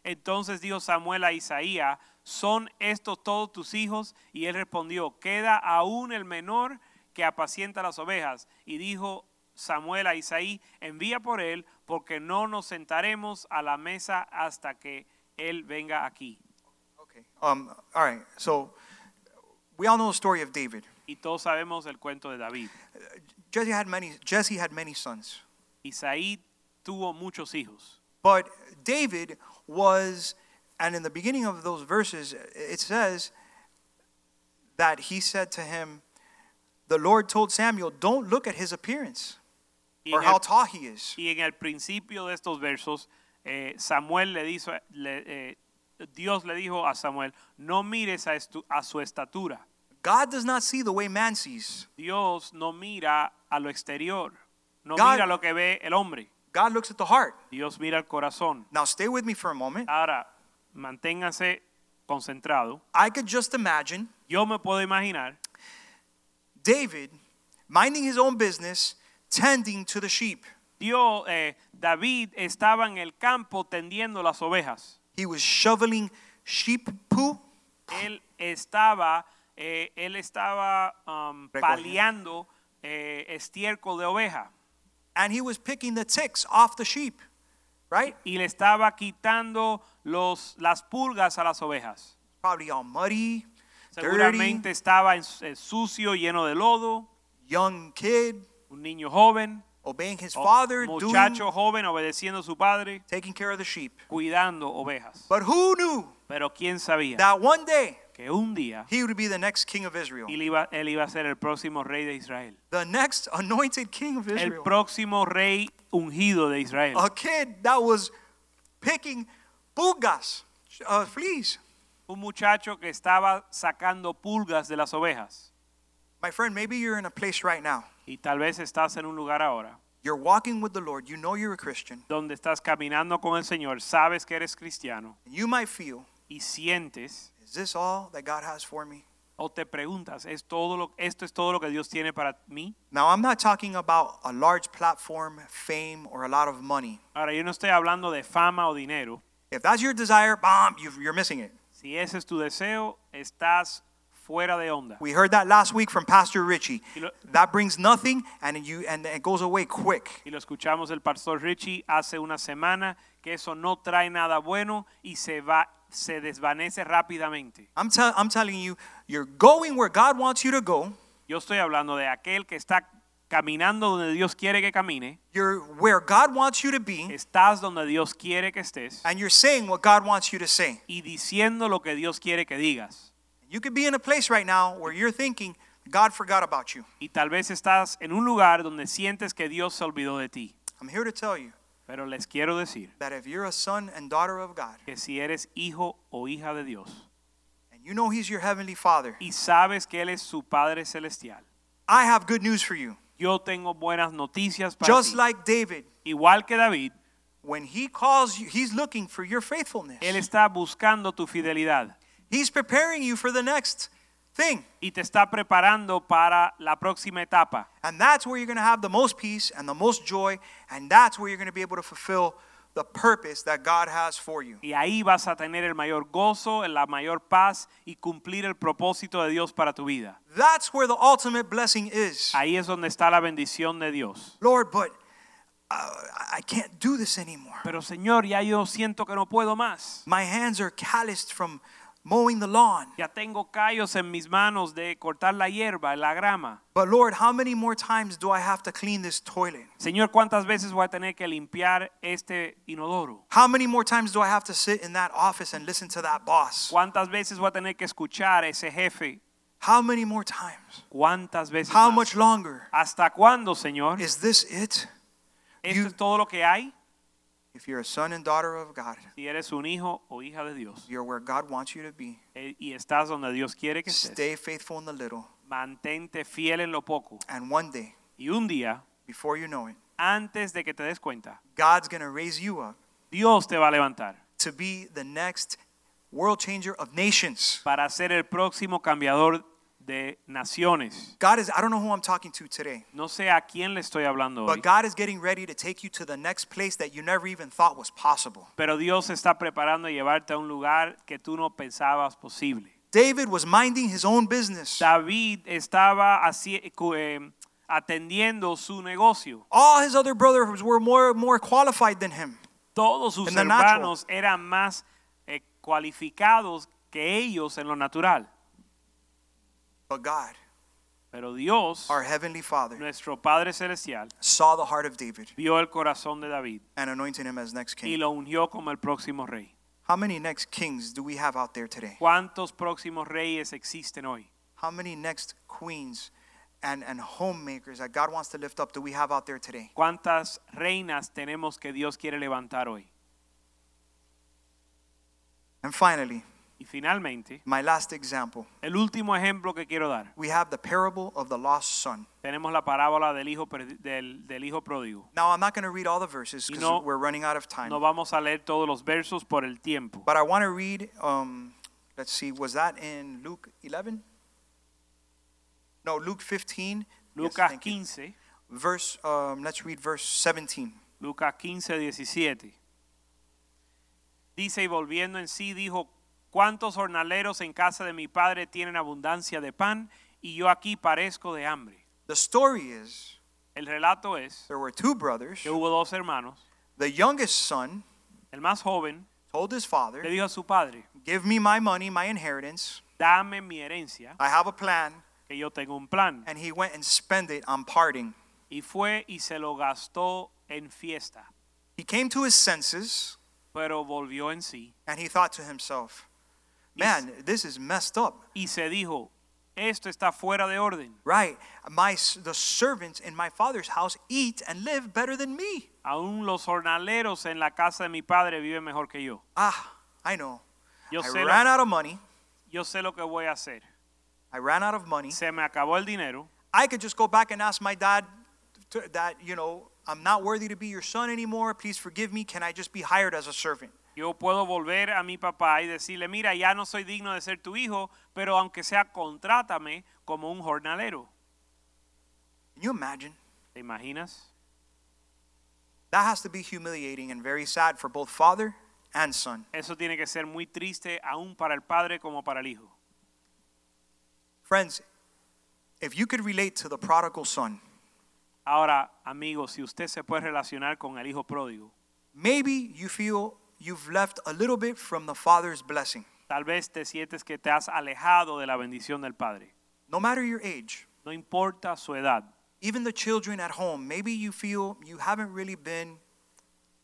Entonces dijo Samuel a Isaías, ¿son estos todos tus hijos? Y él respondió, queda aún el menor que apacienta las ovejas. Y dijo Samuel a Isaí, envía por él, porque no nos sentaremos a la mesa hasta que él venga aquí. Okay. Um, all right. So we all know the story of David. Y todos sabemos el cuento de David. Jesse had many, Jesse had many sons. Isaí tuvo muchos hijos. But David was, and in the beginning of those verses, it says that he said to him, The Lord told Samuel, Don't look at his appearance Y or en how el, tall he is. y en el principio de estos versos, eh, Samuel le dijo, le- eh, Dios le dijo a Samuel, no mires a, estu- a su estatura. God does not see the way man sees. Dios no mira a lo exterior, no God- mira lo que ve el hombre. God looks at the heart. Dios mira el corazón. Now, stay with me for a moment. Ahora, manténgase concentrado. I could just imagine Yo me puedo imaginar David minding his own business, tending to the sheep. Dios, eh, David estaba en el campo tendiendo las ovejas. He was shoveling sheep poo. Él estaba, eh, él estaba um, paliando eh, estiércol de oveja and he was picking the ticks off the sheep, right? y le estaba quitando los, las pulgas a las ovejas. Probably all muddy, Seguramente dirty, estaba en- eh, sucio, lleno de lodo, young kid, un niño joven, obeying his father, doing, muchacho joven obedeciendo a su padre, taking care of the sheep. cuidando ovejas. But who knew Pero quién sabía that one day que un día he would be the next king of Israel, él iba, él iba a ser el próximo rey de Israel. the next anointed king of El Israel? próximo rey ungido de Israel. A kid that was picking pulgas, uh, fleas. Un muchacho que estaba sacando pulgas de las ovejas. My friend, maybe you're in a place right now. Y tal vez estás en un lugar ahora You're walking with the Lord. You know you're a Christian. donde estás caminando con el Señor, sabes que eres cristiano And you might feel, y sientes is this all that God has for me? o te preguntas, ¿es todo lo, ¿esto es todo lo que Dios tiene para mí? Now, I'm not talking about a large platform, fame, or a lot of money. Ahora, yo no estoy hablando de fama o dinero. If that's your desire, bomb, you're missing it. Si ese es tu deseo, estás fuera de onda. We heard that last week from Pastor Richie. Lo, That brings nothing, and you and it goes away quick. y lo escuchamos el pastor Richie hace una semana, que eso no trae nada bueno y se, va, se desvanece rápidamente. I'm, tell, I'm telling you, you're going where God wants you to go. Yo estoy hablando de aquel que está caminando donde Dios quiere que camine, You're where God wants you to be, estás donde Dios quiere que estés and you're saying what God wants you to say. y diciendo lo que Dios quiere que digas. You could be in a place right now where you're thinking God forgot about you. Y tal vez estás en un lugar donde sientes que Dios se olvidó de ti. I'm here to tell you Pero les quiero decir that if you're a son and daughter of God, que si eres hijo o hija de Dios and you know He's your heavenly Father, y sabes que Él es su Padre Celestial, I have good news for you. yo tengo buenas noticias para Just ti. like David, Igual que David, when he calls you, he's looking for your faithfulness. Él está buscando tu fidelidad He's preparing you for the next thing. y te está preparando para la próxima etapa. And that's where you're going to have the most peace and the most joy. And that's where you're going to be able to fulfill the purpose that God has for you. Y ahí vas a tener el mayor gozo, la mayor paz y cumplir el propósito de Dios para tu vida. That's where the ultimate blessing is. Ahí es donde está la bendición de Dios. Lord, but uh, I can't do this anymore. Pero Señor, ya yo siento que no puedo más. My hands are calloused from mowing the lawn. Ya tengo callos en mis manos de cortar la hierba, la grama. But Lord, how many more times do I have to clean this toilet? Señor, ¿cuántas veces voy a tener que limpiar este inodoro? How many more times do I have to sit in that office and listen to that boss? ¿Cuántas veces voy a tener que escuchar a ese jefe? How many more times? ¿Cuántas veces How más? much longer? ¿Hasta cuándo, Señor? Is this it? ¿Esto you- es todo lo que hay? If you're a son and daughter of God, Si eres un hijo o hija de Dios you're where God wants you to be. eh, y estás donde Dios quiere que estés, Stay faithful in the little, mantente fiel en lo poco. and one day, Y un día, before you know it, antes de que te des cuenta, God's going to raise you up Dios te va a levantar to be the next world changer of nations. para ser el próximo cambiador de naciones. God is, I don't know who I'm talking to today, No sé a quién le estoy hablando hoy, but God is getting ready to take you to the next place that you never even thought was possible. pero Dios está preparando a llevarte a un lugar que tú no pensabas posible. David was minding his own business. David estaba así, eh, atendiendo su negocio. All his other brothers were more, more qualified than him. Todos sus hermanos eran más eh, cualificados que ellos en lo natural. But God, Pero Dios, our heavenly Father, nuestro Padre Celestial, saw the heart of David vio el corazón de David and anointed him as next y king. lo ungió como el próximo rey. How many next kings do we have out there today? ¿Cuántos próximos reyes existen hoy? How many next queens and, and homemakers that God wants to lift up do we have out there today? ¿Cuántas reinas tenemos que Dios quiere levantar hoy? And finally, Y finalmente, my last example, el último ejemplo que quiero dar. we have the parable of the lost son. Tenemos la parábola del hijo, del, del hijo pródigo. Now, I'm not going to read all the verses because no- we're running out of time. No vamos a leer todos los versos por el tiempo. But I want to read, um, let's see, was that in Luke 11? No, Luke 15. Yes, Lucas you. 15, Verse, um, let's read verse 17. Lucas 15, 17. Dice, y volviendo en sí, dijo, ¿cuántos jornaleros en casa de mi padre tienen abundancia de pan y yo aquí parezco de hambre? The story is El relato es there were two brothers. que hubo dos hermanos. The youngest son El más joven told his le father, dijo a su padre, Give me my money, my inheritance. dame mi herencia, I have a plan. que yo tengo un plan. And he went and spent it on parting. Y fue y se lo gastó en fiesta, He came to his senses pero volvió en sí and he thought to himself, Man, this is messed up. y se dijo, esto está fuera de orden. Right. My the servants in my father's house eat and live better than me. Aún los jornaleros en la casa de mi padre viven mejor que yo. Ah, I know. Yo I ran lo, out of money. yo sé lo que voy a hacer. I ran out of money. Se me acabó el dinero. I could just go back and ask my dad to, that, you know, I'm not worthy to be your son anymore. Please forgive me. Can I just be hired as a servant? Yo puedo volver a mi papá y decirle, mira, ya no soy digno de ser tu hijo, pero aunque sea, contrátame como un jornalero. Can you imagine? ¿Te imaginas? That has to be humiliating and very sad for both father and son. Eso tiene que ser muy triste aún para el padre como para el hijo. Friends, if you could relate to the prodigal son, Ahora, amigos, si usted se puede relacionar con el hijo pródigo, maybe you feel you've left a little bit from the father's blessing. tal vez te sientes que te has alejado de la bendición del padre. No matter your age, No importa su edad. even the children at home, maybe you feel you haven't really been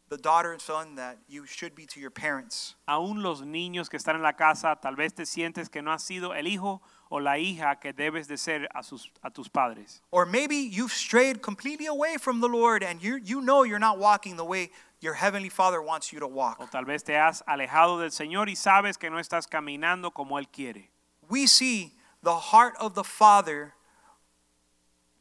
the daughter and son that you should be to your parents. Aún los niños que están en la casa, tal vez te sientes que no has sido el hijo o la hija que debes de ser a, sus, a tus padres. Or maybe you've strayed completely away from the Lord and you you know you're not walking the way your heavenly Father wants you to O walk. tal vez te has alejado del Señor y sabes que no estás caminando como Él quiere. We see the heart of the Father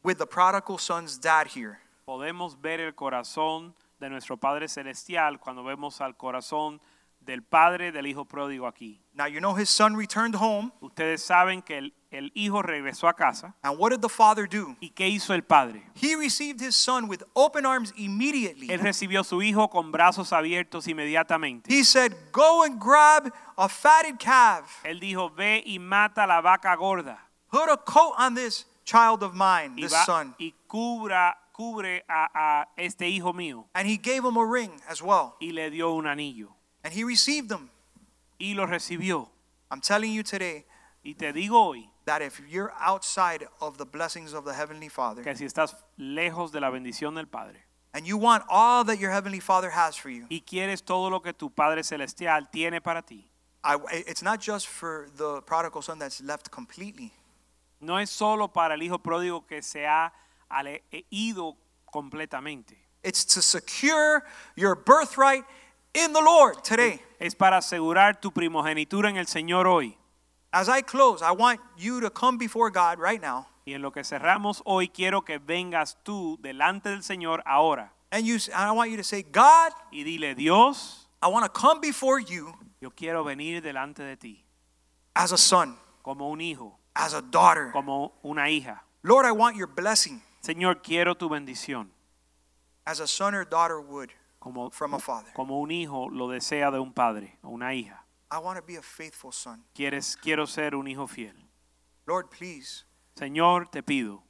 with the prodigal son's dad here. Podemos ver el corazón de nuestro Padre Celestial cuando vemos al corazón del Padre del Hijo Pródigo aquí. Now you know his son returned home Ustedes saben que el, el hijo regresó a casa. and what did the father do? ¿Y qué hizo el Padre? He received his son with open arms immediately. Él recibió su hijo con brazos abiertos inmediatamente. He said, "Go and grab a fatted calf. Él dijo, ve y mata la vaca gorda. Put a coat on this child of mine, this va- son." y cubra, cubre a, a este hijo mío. And he gave him a ring as well. Y le dio un anillo. And he received them. Y lo recibió. I'm telling you today Y te digo hoy that if you're outside of the blessings of the Heavenly Father que si estás lejos de la bendición del Padre and you want all that your Heavenly Father has for you, y quieres todo lo que tu Padre Celestial tiene para ti, I, it's not just for the prodigal son that's left completely. no es solo para el hijo pródigo que se ha ido completamente. It's to secure your birthright in the Lord today. Es para asegurar tu primogenitura en el Señor hoy. As I close, I want you to come before God right now Y en lo que cerramos hoy quiero que vengas tú delante del Señor ahora and you and I want you to say, God, y dile, Dios, I want to come before you yo quiero venir delante de ti as a son, como un hijo, as a daughter. como una hija. Lord, I want your blessing Señor, quiero tu bendición, as a son or daughter would como, from a father. como un hijo lo desea de un padre o una hija. I want to be a faithful son. Quieres, quiero ser un hijo fiel. Lord, please. Señor, te pido.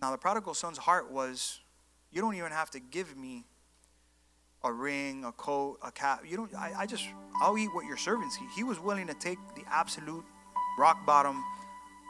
Now, the prodigal son's heart was, you don't even have to give me a ring, a coat, a cap. You don't. I, I just, I'll eat what your servants eat. He was willing to take the absolute rock bottom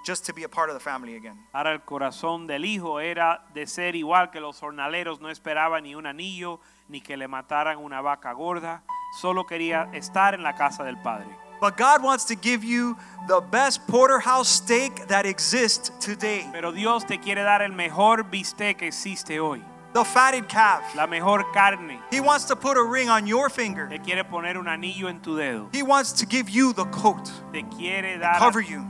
just to be a part of the family again. Ahora el corazón del hijo era de ser igual que los jornaleros, no esperaba ni un anillo, ni que le mataran una vaca gorda, solo quería estar en la casa del padre. But God wants to give you the best porterhouse steak that exists today. Pero Dios te quiere dar el mejor bistec que existe hoy, The fatted calf. la mejor carne. He wants to put a ring on your finger. Te quiere poner un anillo en tu dedo. He wants to give you the coat. Te quiere dar, cover you.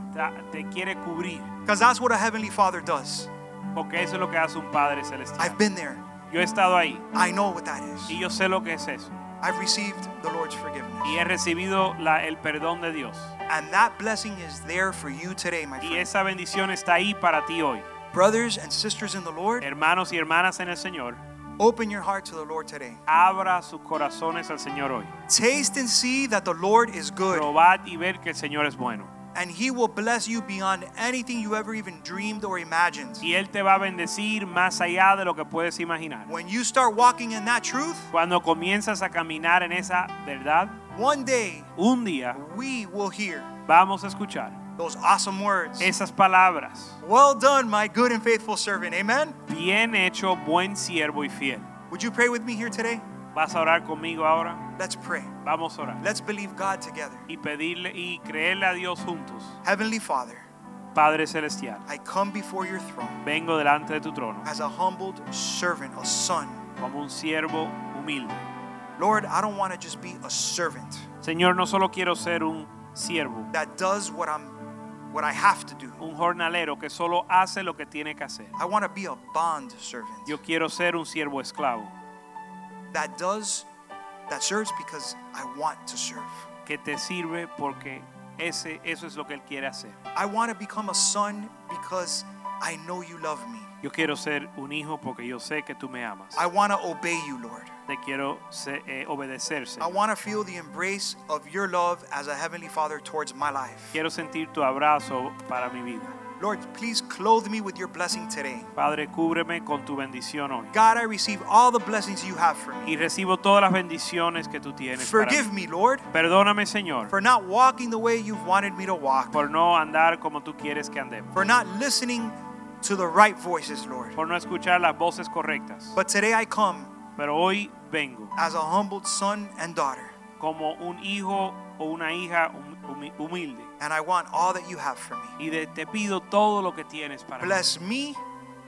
te quiere cubrir, Because that's what a heavenly father does. porque eso es lo que hace un padre celestial. I've been there. Yo he estado ahí I know what that is. y yo sé lo que es eso. I've received the Lord's forgiveness. Y he recibido la- el perdón de Dios. And that blessing is there for you today, my Y friend. esa bendición está ahí para ti hoy. Brothers and sisters in the Lord, Hermanos y hermanas en el Señor, open your heart to the Lord today. abra sus corazones al Señor hoy. Taste and see that the Lord is good, Probad y ver que el Señor es bueno. and He will bless you beyond anything you ever even dreamed or imagined. Y Él te va a bendecir más allá de lo que puedes imaginar. When you start walking in that truth, Cuando comienzas a caminar en esa verdad, one day un día we will hear vamos a escuchar those awesome words. esas palabras. Well done, my good and faithful servant. Amen. Bien hecho, buen siervo y fiel. Would you pray with me here today? ¿Vas a orar conmigo ahora? Let's pray. Vamos a orar. Let's believe God together. Y pedirle y creerle a Dios juntos. Heavenly Father, Padre Celestial, I come before your throne vengo delante de tu trono as a humbled servant, a son. como un siervo humilde. Lord, I don't want to just be a servant Señor, no solo quiero ser un siervo, that does what I'm what I have to do. un jornalero que solo hace lo que tiene que hacer. I want to be a bond servant Yo quiero ser un siervo esclavo that does that serves because I want to serve. que te sirve porque ese, eso es lo que Él quiere hacer. I want to become a son because I know you love me. Yo quiero ser un hijo porque yo sé que tú me amas. I want to obey you, Lord. Te quiero eh, obedecer, I want to feel the embrace of your love as a heavenly Father towards my life. Quiero sentir tu abrazo para mi vida. Lord, please clothe me with your blessing today. Padre, cúbreme con tu bendición hoy. God, I receive all the blessings you have for me. Y recibo todas las bendiciones que tú tienes. para Forgive mí. me, Lord, Perdóname, Señor, for not walking the way you've wanted me to walk, por no andar como tú quieres que andemos. for not listening to the right voices, Lord. Por no escuchar las voces correctas. But today I come Pero hoy vengo as a humbled son and daughter, como un hijo o una hija hum- humi- humilde. and I want all that you have for me. Y de- te pido todo lo que tienes para mí. Bless me,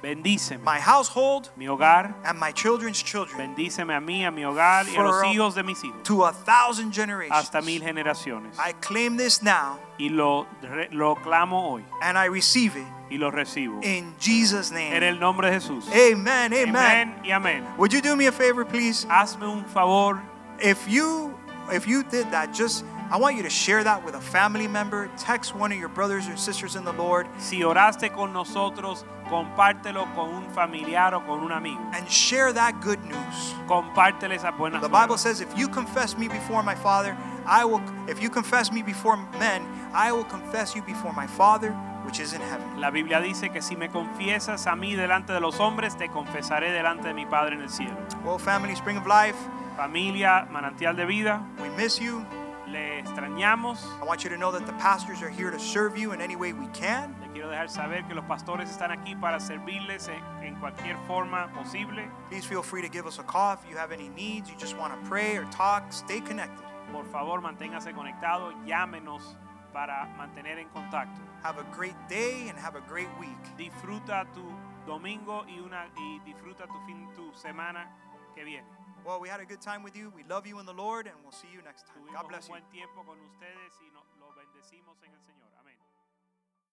Bendíceme. my household, mi hogar. and my children's children Bendíceme a mí, a mi hogar y a los hijos de mis hijos. to a thousand generations. Hasta mil generaciones. I claim this now Y lo, lo clamo hoy. and I receive it Y lo recibo. in Jesus' name. En el nombre de Jesús. Amen. Amen. Amén y amén. Would you do me a favor, please? Hazme un favor. If you if you did that, just I want you to share that with a family member. Text one of your brothers or sisters in the Lord Si oraste con nosotros, compártelo con un familiar o con un amigo. and share that good news. Compártele esas buenas The Bible says, if you confess me before my Father, I will. If you confess me before men, I will confess you before my Father, which is in heaven. La Biblia dice que si me confiesas a mí delante de los hombres, te confesaré delante de mi Padre en el cielo. Well, family, Spring of Life, Familia, manantial de vida, we miss you. Le extrañamos. I want you to know that the pastors are here to serve you in any way we can. Le quiero dejar saber que los pastores están aquí para servirles en, en cualquier forma posible. Please feel free to give us a call if you have any needs, you just want to pray or talk, stay connected. Por favor, manténgase conectado, llámenos para mantener en contacto. Have a great day and have a great week. Disfruta tu domingo y, una, y disfruta tu fin, tu semana que viene. Well, we had a good time with you. We love you in the Lord, and we'll see you next time. God bless you.